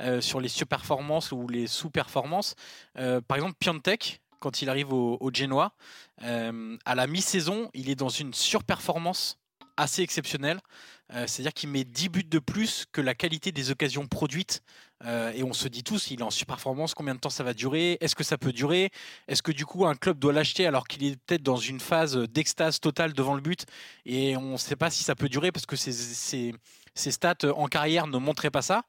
euh, sur les surperformances ou les sous-performances. Euh, par exemple, Piontek, quand il arrive au, au Genoa, à la mi-saison, il est dans une surperformance assez exceptionnelle. C'est-à-dire qu'il met 10 buts de plus que la qualité des occasions produites. Euh, et on se dit tous, il est en surperformance, combien de temps ça va durer Est-ce que ça peut durer Est-ce que du coup un club doit l'acheter alors qu'il est peut-être dans une phase d'extase totale devant le but Et on ne sait pas si ça peut durer parce que ses, ses- ses stats en carrière ne montraient pas ça.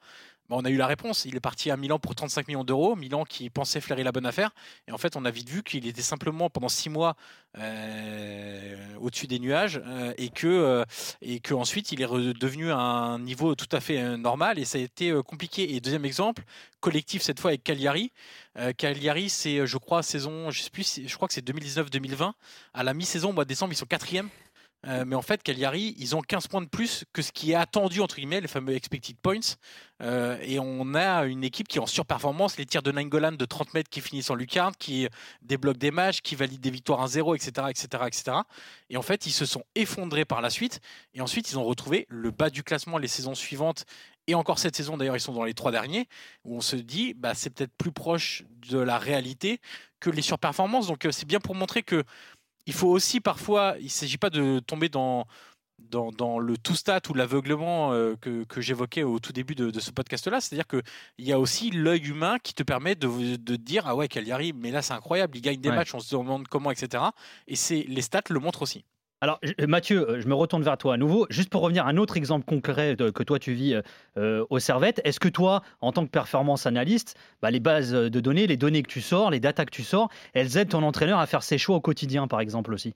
Bah, on a eu la réponse. Il est parti à Milan pour 35 millions d'euros. Milan qui pensait flairer la bonne affaire. Et en fait, on a vite vu qu'il était simplement pendant six mois euh, au-dessus des nuages euh, et que euh, et ensuite il est redevenu à un niveau tout à fait normal. Et ça a été compliqué. Et deuxième exemple, collectif cette fois avec Cagliari. Cagliari, c'est je crois saison, je sais plus, je crois que c'est 2019-2020. À la mi-saison, mois de décembre, ils sont quatrième. Euh, mais en fait, Cagliari, ils ont 15 points de plus que ce qui est attendu, entre guillemets, les fameux expected points. Euh, et on a une équipe qui est en surperformance. Les tirs de Nainggolan de 30 mètres qui finissent en lucarne, qui débloquent des matchs, qui valident des victoires 1-0, etc., etc., etc. Et en fait, ils se sont effondrés par la suite. Et ensuite, ils ont retrouvé le bas du classement les saisons suivantes. Et encore cette saison, d'ailleurs, ils sont dans les trois derniers, où on se dit, bah, c'est peut-être plus proche de la réalité que les surperformances. Donc, euh, c'est bien pour montrer que il faut aussi parfois, il ne s'agit pas de tomber dans, dans, dans le tout stat ou l'aveuglement euh, que, que j'évoquais au tout début de, de ce podcast-là. C'est-à-dire qu'il y a aussi l'œil humain qui te permet de, de dire Ah ouais, Cagliari, mais là c'est incroyable, il gagne des Ouais. matchs, on se demande comment, etc. Et c'est, les stats le montrent aussi. Alors, Mathieu, euh, je me retourne vers toi à nouveau. Juste pour revenir à un autre exemple concret de- que toi tu vis euh, euh, au Servette, est-ce que toi, en tant que performance analyste, bah, les bases de données, les données que tu sors, les datas que tu sors, elles aident ton entraîneur à faire ses choix au quotidien, par exemple aussi?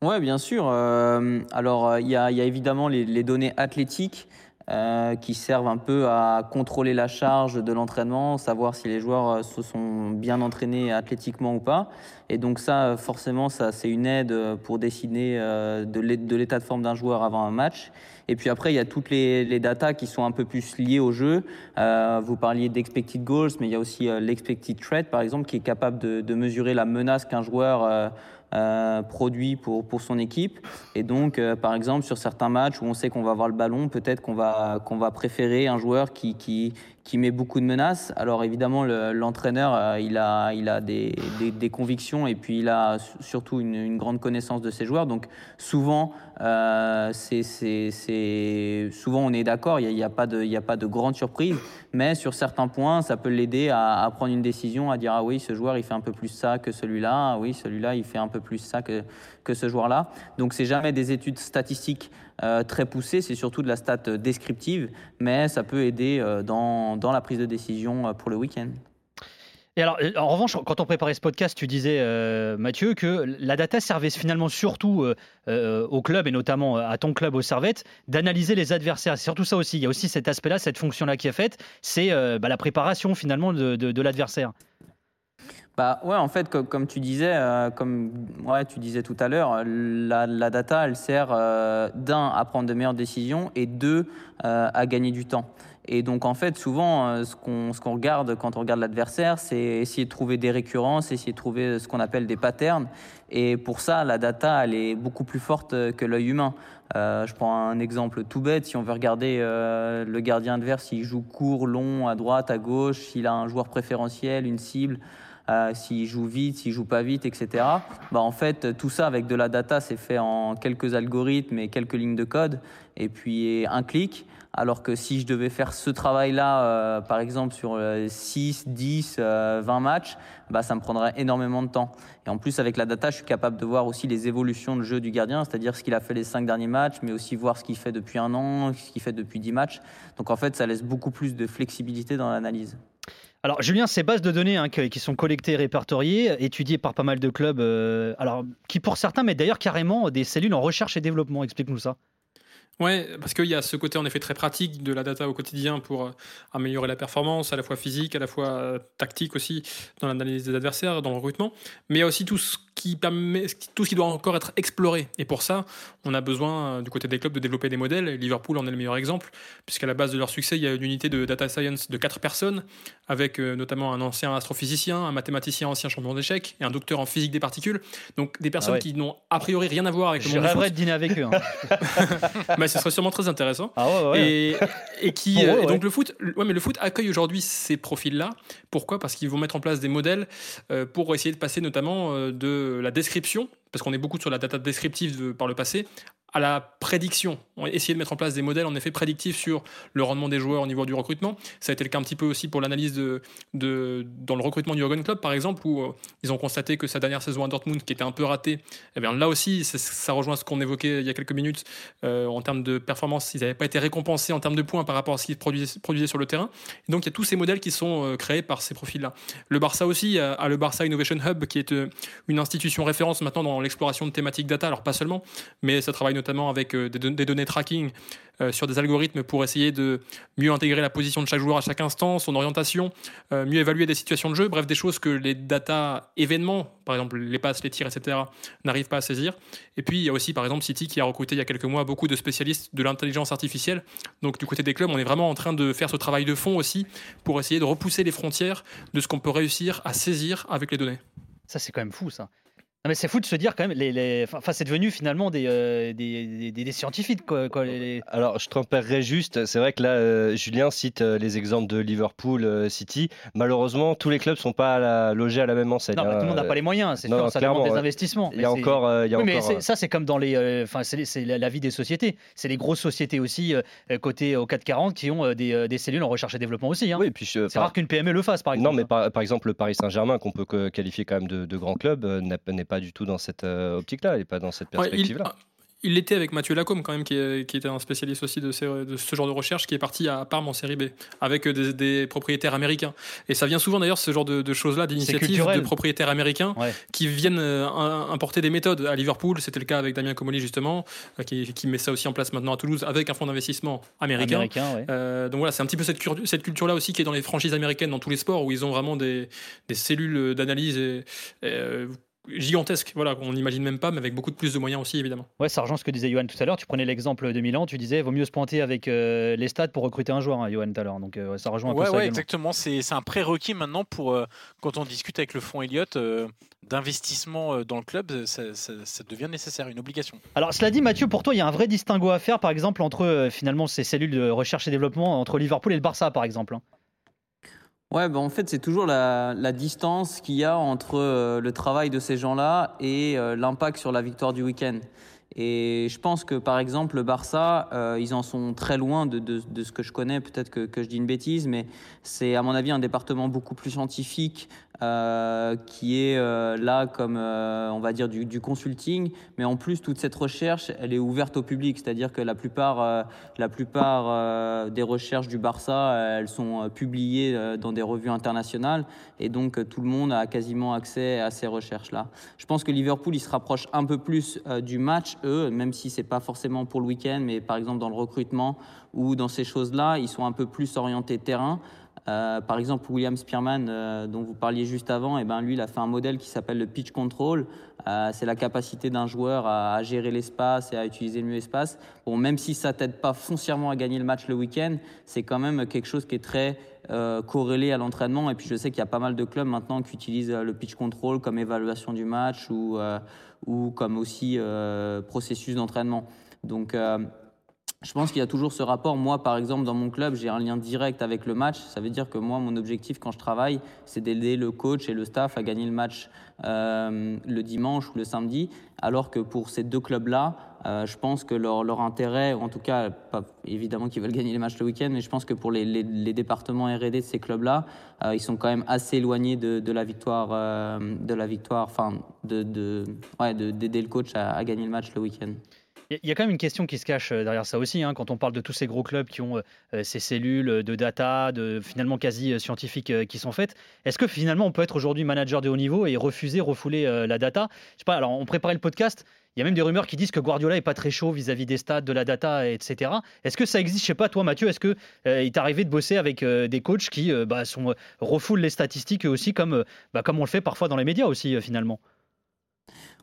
Ouais, bien sûr. Euh, alors, euh, il y, a, évidemment les données athlétiques euh, qui servent un peu à contrôler la charge de l'entraînement, savoir si les joueurs euh, se sont bien entraînés athlétiquement ou pas. Et donc ça, euh, forcément, ça c'est une aide pour décider euh, de l'é- de l'état de forme d'un joueur avant un match. Et puis après, il y a toutes les, les datas qui sont un peu plus liées au jeu. Vous parliez d'expected goals, mais il y a aussi l'expected threat, par exemple, qui est capable de mesurer la menace qu'un joueur euh, produit pour, pour son équipe. Et donc, euh, par exemple, sur certains matchs où on sait qu'on va avoir le ballon, peut-être qu'on va, qu'on va préférer un joueur qui, qui, qui met beaucoup de menaces. Alors évidemment, le- l'entraîneur, euh, il a, il a des, des, convictions et puis il a su- surtout une, grande connaissance de ses joueurs. Donc souvent, euh, c'est, souvent on est d'accord, il n'y a, pas de, il y a pas de grande surprise, mais sur certains points, ça peut l'aider à, à prendre une décision, à dire ah oui, ce joueur il fait un peu plus ça que celui-là, ah oui, celui-là il fait un peu plus ça que, que ce joueur-là. Donc c'est jamais des études statistiques euh, très poussées, c'est surtout de la stat descriptive, mais ça peut aider euh, dans, dans la prise de décision euh, pour le week-end. Et alors, en revanche, quand on préparait ce podcast, tu disais, Mathieu, que la data servait finalement surtout au club et notamment à ton club au Servette d'analyser les adversaires. C'est surtout ça aussi. Il y a aussi cet aspect-là, cette fonction-là qui est faite, c'est bah, la préparation finalement de- de l'adversaire. Bah ouais, en fait, comme, tu disais, euh, comme ouais, tu disais tout à l'heure, la, data, elle sert euh, d'un à prendre de meilleures décisions et deux euh, à gagner du temps. Et donc en fait, souvent, ce qu'on ce qu'on regarde quand on regarde l'adversaire, c'est essayer de trouver des récurrences, essayer de trouver ce qu'on appelle des patterns. Et pour ça, la data, elle est beaucoup plus forte que l'œil humain. Je prends un exemple tout bête. Si on veut regarder le gardien adverse, s'il joue court, long, à droite, à gauche, s'il a un joueur préférentiel, une cible, euh, s'il joue vite, s'il joue pas vite, etc. Bah, en fait, tout ça avec de la data, c'est fait en quelques algorithmes et quelques lignes de code, et puis un clic. Alors que si je devais faire ce travail-là, euh, par exemple, sur euh, 6, 10, euh, 20 matchs, bah, ça me prendrait énormément de temps. Et en plus, avec la data, je suis capable de voir aussi les évolutions de jeu du gardien, c'est-à-dire ce qu'il a fait les 5 derniers matchs, mais aussi voir ce qu'il fait depuis un an, ce qu'il fait depuis 10 matchs. Donc en fait, ça laisse beaucoup plus de flexibilité dans l'analyse. Alors, Julien, ces bases de données hein, qui sont collectées et répertoriées, étudiées par pas mal de clubs, euh, alors, qui pour certains mettent d'ailleurs carrément des cellules en recherche et développement. Explique-nous ça. Ouais, parce qu'il y a ce côté en effet très pratique de la data au quotidien pour euh, améliorer la performance, à la fois physique, à la fois euh, tactique aussi, dans l'analyse des adversaires, dans le recrutement. Mais il y a aussi tout ce qui permet, tout ce qui doit encore être exploré. Et pour ça, on a besoin euh, du côté des clubs de développer des modèles. Liverpool en est le meilleur exemple, puisqu'à la base de leur succès, il y a une unité de data science de quatre personnes, avec euh, notamment un ancien astrophysicien, un mathématicien ancien champion d'échecs et un docteur en physique des particules. Donc des personnes ouais. qui n'ont a priori rien à voir avec le Je monde foot. rêverais de dîner avec eux. hein. Bah, ce serait sûrement très intéressant. Ah ouais, ouais. Et, et qui euh, et donc le foot ouais mais le foot accueille aujourd'hui ces profils là pourquoi? Parce qu'ils vont mettre en place des modèles pour essayer de passer notamment de la description parce qu'on est beaucoup sur la data descriptive de- par le passé à la prédiction. On va essayer de mettre en place des modèles en effet prédictifs sur le rendement des joueurs au niveau du recrutement. Ça a été le cas un petit peu aussi pour l'analyse de, dans le recrutement du Jürgen Klopp par exemple, où euh, ils ont constaté que sa dernière saison à Dortmund, qui était un peu ratée, eh bien là aussi, ça, rejoint ce qu'on évoquait il y a quelques minutes euh, en termes de performance. Ils n'avaient pas été récompensés en termes de points par rapport à ce qu'ils produisaient, produisaient sur le terrain. Donc il y a tous ces modèles qui sont euh, créés par ces profils-là. Le Barça aussi a, a le Barça Innovation Hub, qui est une institution référence maintenant dans l'exploration de thématiques data, alors pas seulement, mais ça travaille notamment avec euh, des, des données tracking euh, sur des algorithmes pour essayer de mieux intégrer la position de chaque joueur à chaque instant, son orientation, euh, mieux évaluer des situations de jeu, bref, des choses que les data événements, par exemple les passes, les tirs, etc., n'arrivent pas à saisir. Et puis il y a aussi par exemple City qui a recruté il y a quelques mois beaucoup de spécialistes de l'intelligence artificielle. Donc du côté des clubs, on est vraiment en train de faire ce travail de fond aussi pour essayer de repousser les frontières de ce qu'on peut réussir à saisir avec les données. Ça, c'est quand même fou, ça. Mais c'est fou de se dire quand même, les, les... enfin, c'est devenu finalement des, euh, des, des- des scientifiques. Quoi, quoi, les- les- Alors, je tempérerai juste. C'est vrai que là, euh, Julien cite euh, les exemples de Liverpool, City. Malheureusement, tous les clubs sont pas à la- logés à la même enseigne. Non, bah, hein. tout le monde n'a pas les moyens, c'est sûr, ça demande des investissements. Il y a encore, il y a Oui, mais encore, ça, c'est comme dans les. Enfin, c'est la, vie des sociétés. C'est les grosses sociétés aussi, côté au 440, qui ont des, cellules en recherche et développement aussi. hein. Oui, c'est par- rare qu'une PME le fasse, par exemple. Non, mais par, par exemple, le Paris Saint-Germain, qu'on peut qualifier quand même de, de grand club, n'est pas pas du tout dans cette euh, optique-là, il n'est pas dans cette Ouais, il- perspective-là. Il l'était avec Mathieu Lacombe quand même, qui, est- qui était un spécialiste aussi de, ces- de ce genre de recherche, qui est parti à Parme en série B, avec euh, des, des propriétaires américains. Et ça vient souvent d'ailleurs, ce genre de, de choses-là, d'initiatives de propriétaires américains Ouais. qui viennent euh, importer des méthodes. À Liverpool, c'était le cas avec Damien Comoli justement, euh, qui, qui met ça aussi en place maintenant à Toulouse, avec un fonds d'investissement américain. Américain, ouais. Euh, donc voilà, c'est un petit peu cette, culture-là aussi qui est dans les franchises américaines, dans tous les sports, où ils ont vraiment des, des cellules d'analyse et- et, gigantesques, voilà, qu'on n'imagine même pas, mais avec beaucoup de plus de moyens aussi, évidemment. Ouais, ça rejoint ce que disait Johan tout à l'heure. Tu prenais l'exemple de Milan, tu disais vaut mieux se pointer avec euh, les stades pour recruter un joueur, hein, Johan tout à l'heure. Donc euh, ça rejoint un peu Ouais, ça ouais, également. exactement. C'est c'est un prérequis maintenant pour euh, quand on discute avec le fonds Elliott euh, d'investissement euh, dans le club, ça, ça- ça devient nécessaire, une obligation. Alors, cela dit, Mathieu, pour toi, il y a un vrai distinguo à faire, par exemple, entre euh, finalement ces cellules de recherche et développement entre Liverpool et le Barça, par exemple. hein. Ouais, bah en fait, c'est toujours la, distance qu'il y a entre euh, le travail de ces gens-là et euh, l'impact sur la victoire du week-end. Et je pense que, par exemple, le Barça, euh, ils en sont très loin de, de, de ce que je connais. Peut-être que, que je dis une bêtise, mais c'est, à mon avis, un département beaucoup plus scientifique euh, qui est euh, là comme, euh, on va dire, du, du consulting. Mais en plus, toute cette recherche, elle est ouverte au public. C'est-à-dire que la plupart, la plupart des recherches du Barça, elles sont publiées dans des revues internationales. Et donc, tout le monde a quasiment accès à ces recherches-là. Je pense que Liverpool, il se rapproche un peu plus du match, eux, même si c'est pas forcément pour le week-end, mais par exemple dans le recrutement ou dans ces choses-là, ils sont un peu plus orientés terrain. Euh, par exemple, William Spearman, euh, dont vous parliez juste avant, et ben lui, il a fait un modèle qui s'appelle le pitch control. Euh, c'est la capacité d'un joueur à, gérer l'espace et à utiliser mieux l'espace. Bon, même si ça t'aide pas foncièrement à gagner le match le week-end, c'est quand même quelque chose qui est très corrélé à l'entraînement. Et puis je sais qu'il y a pas mal de clubs maintenant qui utilisent le pitch control comme évaluation du match ou, ou comme aussi processus d'entraînement. Donc je pense qu'il y a toujours ce rapport. Moi, par exemple, dans mon club, j'ai un lien direct avec le match. Ça veut dire que moi, mon objectif quand je travaille, c'est d'aider le coach et le staff à gagner le match euh, le dimanche ou le samedi. Alors que pour ces deux clubs-là, euh, je pense que leur, leur intérêt, en tout cas, évidemment qu'ils veulent gagner les matchs le week-end, mais je pense que pour les, départements R&D de ces clubs-là, euh, ils sont quand même assez éloignés de, la victoire, de la victoire, enfin, de, d'aider le coach à gagner le match le week-end. Il y a quand même une question qui se cache euh, derrière ça aussi, hein, quand on parle de tous ces gros clubs qui ont euh, ces cellules de data, de finalement quasi euh, scientifiques euh, qui sont faites. Est-ce que finalement on peut être aujourd'hui manager de haut niveau et refuser, refouler euh, la data? Je sais pas. Alors on préparait le podcast. Il y a même des rumeurs qui disent que Guardiola est pas très chaud vis-à-vis des stats, de la data, etc. Est-ce que ça existe? Je sais pas, toi Mathieu, est-ce que euh, t'est arrivé de bosser avec euh, des coachs qui euh, bah, sont, euh, refoulent les statistiques aussi, comme, euh, bah, comme on le fait parfois dans les médias aussi euh, finalement?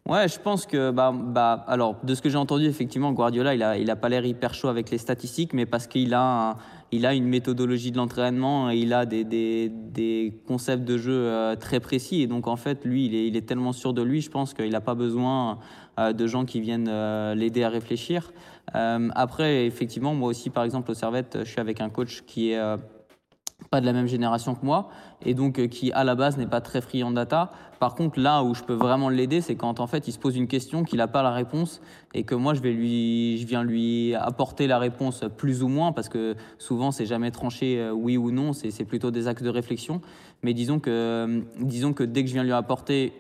Ouais, je pense que bah, bah alors de ce que j'ai entendu effectivement Guardiola il a il a pas l'air hyper chaud avec les statistiques mais parce qu'il a il a une méthodologie de l'entraînement et il a des, des, des concepts de jeu euh, très précis et donc en fait lui il est il est tellement sûr de lui je pense qu'il n'a pas besoin euh, de gens qui viennent euh, l'aider à réfléchir. Après effectivement moi aussi par exemple au Servette je suis avec un coach qui est pas de la même génération que moi et donc euh, qui à la base n'est pas très friand de data. Par contre, là où je peux vraiment l'aider, c'est quand en fait il se pose une question qu'il n'a pas la réponse et que moi je vais lui, je viens lui apporter la réponse plus ou moins parce que souvent c'est jamais tranché euh, oui ou non, c'est plutôt des axes de réflexion. Mais disons que, euh, disons que dès que je viens lui apporter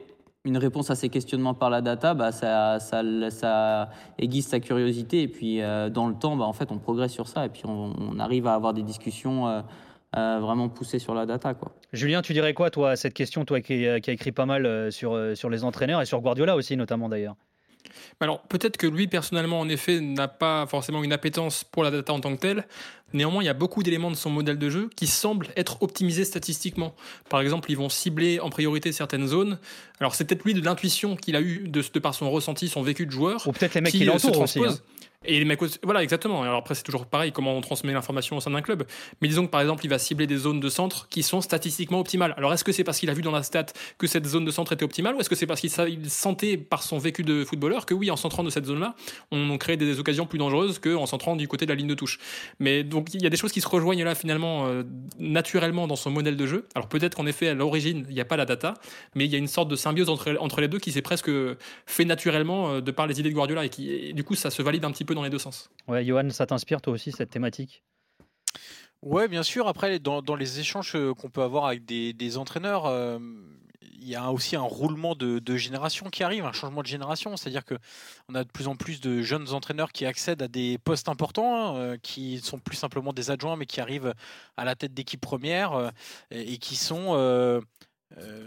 une réponse à ses questionnements par la data, bah, ça, ça, ça aiguise sa curiosité et puis dans le temps, bah, en fait, on progresse sur ça et puis on, arrive à avoir des discussions euh, vraiment poussées sur la data, quoi. Julien, tu dirais quoi toi à cette question, toi qui, qui a écrit pas mal euh, sur, euh, sur les entraîneurs et sur Guardiola aussi notamment d'ailleurs? Alors peut-être que lui personnellement en effet n'a pas forcément une appétence pour la data en tant que telle. Néanmoins, il y a beaucoup d'éléments de son modèle de jeu qui semblent être optimisés statistiquement. Par exemple, ils vont cibler en priorité certaines zones. Alors c'est peut-être lui de l'intuition qu'il a eu de, de par son ressenti, son vécu de joueur. Ou peut-être les mecs qui, qui euh, se l'entourent aussi. hein. Et les mecs, voilà, exactement. Alors après, c'est toujours pareil, comment on transmet l'information au sein d'un club. Mais disons que par exemple, il va cibler des zones de centre qui sont statistiquement optimales. Alors est-ce que c'est parce qu'il a vu dans la stat que cette zone de centre était optimale ou est-ce que c'est parce qu'il sentait par son vécu de footballeur que oui, en centrant de cette zone-là, on, on crée des occasions plus dangereuses qu'en centrant du côté de la ligne de touche. Mais donc il y a des choses qui se rejoignent là finalement euh, naturellement dans son modèle de jeu. Alors peut-être qu'en effet, à l'origine, il n'y a pas la data, mais il y a une sorte de symbiose entre, entre les deux qui s'est presque fait naturellement euh, de par les idées de Guardiola et qui, et du coup, ça se valide un petit peu dans les deux sens. Ouais, Johan, ça t'inspire toi aussi cette thématique? Ouais, bien sûr. Après, dans, dans les échanges euh, qu'on peut avoir avec des, des entraîneurs, euh, il y a aussi un roulement de, de génération qui arrive, un changement de génération. C'est-à-dire que on a de plus en plus de jeunes entraîneurs qui accèdent à des postes importants, hein, euh, qui sont plus simplement des adjoints, mais qui arrivent à la tête d'équipe première euh, et, et qui sont euh,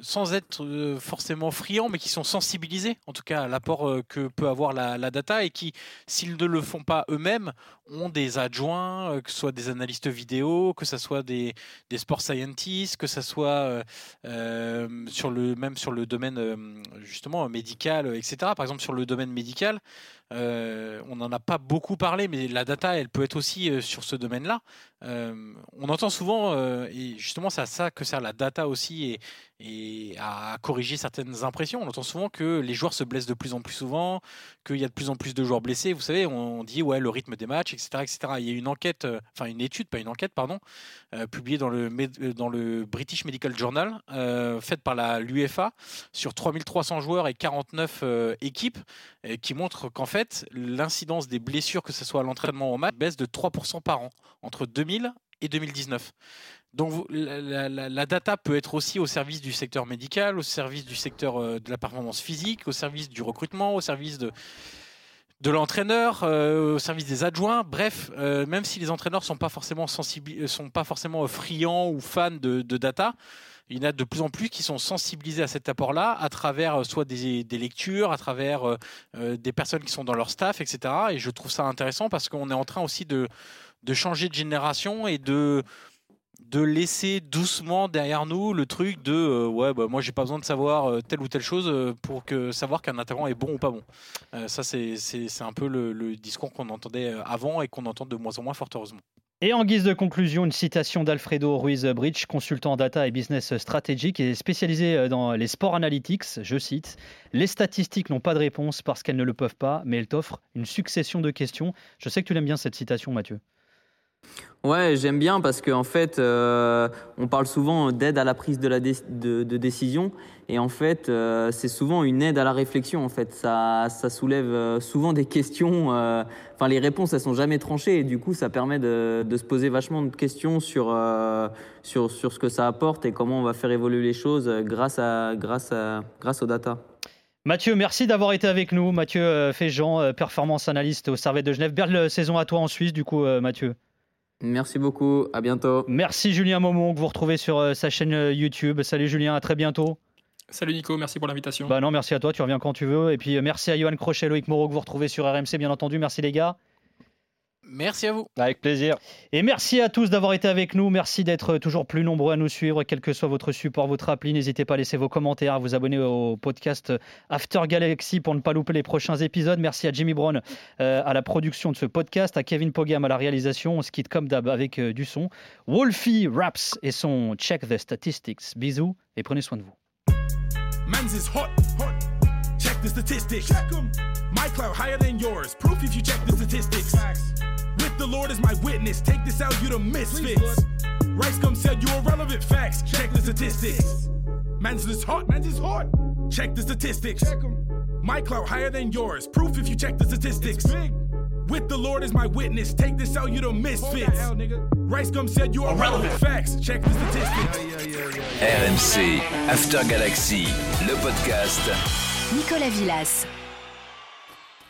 sans être euh, forcément friands, mais qui sont sensibilisés, en tout cas à l'apport euh, que peut avoir la, data, et qui, s'ils ne le font pas eux-mêmes, ont des adjoints, euh, que ce soit des analystes vidéo, que ce soit des, des sport scientists, que ce soit sur le, même sur le domaine justement médical, etc. Par exemple, sur le domaine médical, euh, on n'en a pas beaucoup parlé, mais la data, elle peut être aussi euh, sur ce domaine-là. Euh, on entend souvent, et justement, c'est à ça que sert la data aussi, et, à corriger certaines impressions. On entend souvent que les joueurs se blessent de plus en plus souvent, qu'il y a de plus en plus de joueurs blessés. Vous savez, on dit ouais le rythme des matchs, etc., etc. Il y a une enquête, enfin une étude, pas une enquête, pardon, publiée dans le dans le British Medical Journal, faite par la l'UFA sur 3300 joueurs et 49 euh, équipes, qui montre qu'en fait l'incidence des blessures, que ce soit à l'entraînement ou au match, baisse de 3% par an entre 2000 et 2019. Donc la, data peut être aussi au service du secteur médical, au service du secteur euh, de la performance physique, au service du recrutement, au service de, l'entraîneur, euh, au service des adjoints. Bref, euh, même si les entraîneurs sont pas forcément sensibi- sont pas forcément friands ou fans de data, il y en a de plus en plus qui sont sensibilisés à cet apport-là à travers euh, soit des, lectures, à travers euh, euh, des personnes qui sont dans leur staff, etc. Et je trouve ça intéressant parce qu'on est en train aussi de, de changer de génération et de de laisser doucement derrière nous le truc de euh, ouais bah moi j'ai pas besoin de savoir telle ou telle chose pour que savoir qu'un attaquant est bon ou pas bon ça c'est un peu le, discours qu'on entendait avant et qu'on entend de moins en moins fort heureusement Et en guise de conclusion, une citation d'Alfredo Ruiz Bridge, consultant data et business stratégique et spécialisé euh, dans les sports analytics. Je cite Les statistiques n'ont pas de réponse parce qu'elles ne le peuvent pas, mais elles t'offrent une succession de questions. Je sais que tu l'aimes bien cette citation, Mathieu. Ouais, j'aime bien parce qu'en fait, euh, on parle souvent d'aide à la prise de, décision. Et en fait, euh, c'est souvent une aide à la réflexion. En fait, ça, soulève euh, souvent des questions. Enfin, les réponses, elles sont jamais tranchées. Et du coup, ça permet de, se poser vachement de questions sur, sur, sur ce que ça apporte et comment on va faire évoluer les choses grâce, à, grâce, à, grâce aux data. Mathieu, merci d'avoir été avec nous. Mathieu Féjean, performance analyste au Servette de Genève. Belle saison à toi en Suisse, du coup, Mathieu. Merci beaucoup. À bientôt. Merci Julien Momon, que vous retrouvez sur euh, sa chaîne euh, YouTube. Salut Julien, à très bientôt. Salut Nico, merci pour l'invitation. Bah non, merci à toi, tu reviens quand tu veux. Et puis euh, merci à Johan Crochet, Loïc Moreau, que vous retrouvez sur RMC, bien entendu. Merci les gars. Merci à vous Avec plaisir. Et merci à tous d'avoir été avec nous. Merci d'être toujours plus nombreux à nous suivre, quel que soit votre support, votre appli. N'hésitez pas à laisser vos commentaires, à vous abonner au podcast After Galaxy pour ne pas louper les prochains épisodes. Merci à Jimmy Brown euh, à la production de ce podcast, à Kevin Pogam à la réalisation. On se quitte comme d'hab avec euh, du son. Wolfie Raps et son Check the Statistics. Bisous et prenez soin de vous. Men's is hot, hot. Check the statistics. Check 'em. My clout higher than yours. Proof if you check the statistics. With the Lord as my witness, take this out, you the misfits. Rice gum said you irrelevant facts. Check the statistics. Men's is hot, men's is hot. Check the statistics. Check 'em. My clout higher than yours. Proof if you check the statistics. With the Lord as my witness, take this out, you the misfits. Rice gum said you are irrelevant facts. Check the statistics. RMC After Galaxy, le podcast. Nicolas Villas.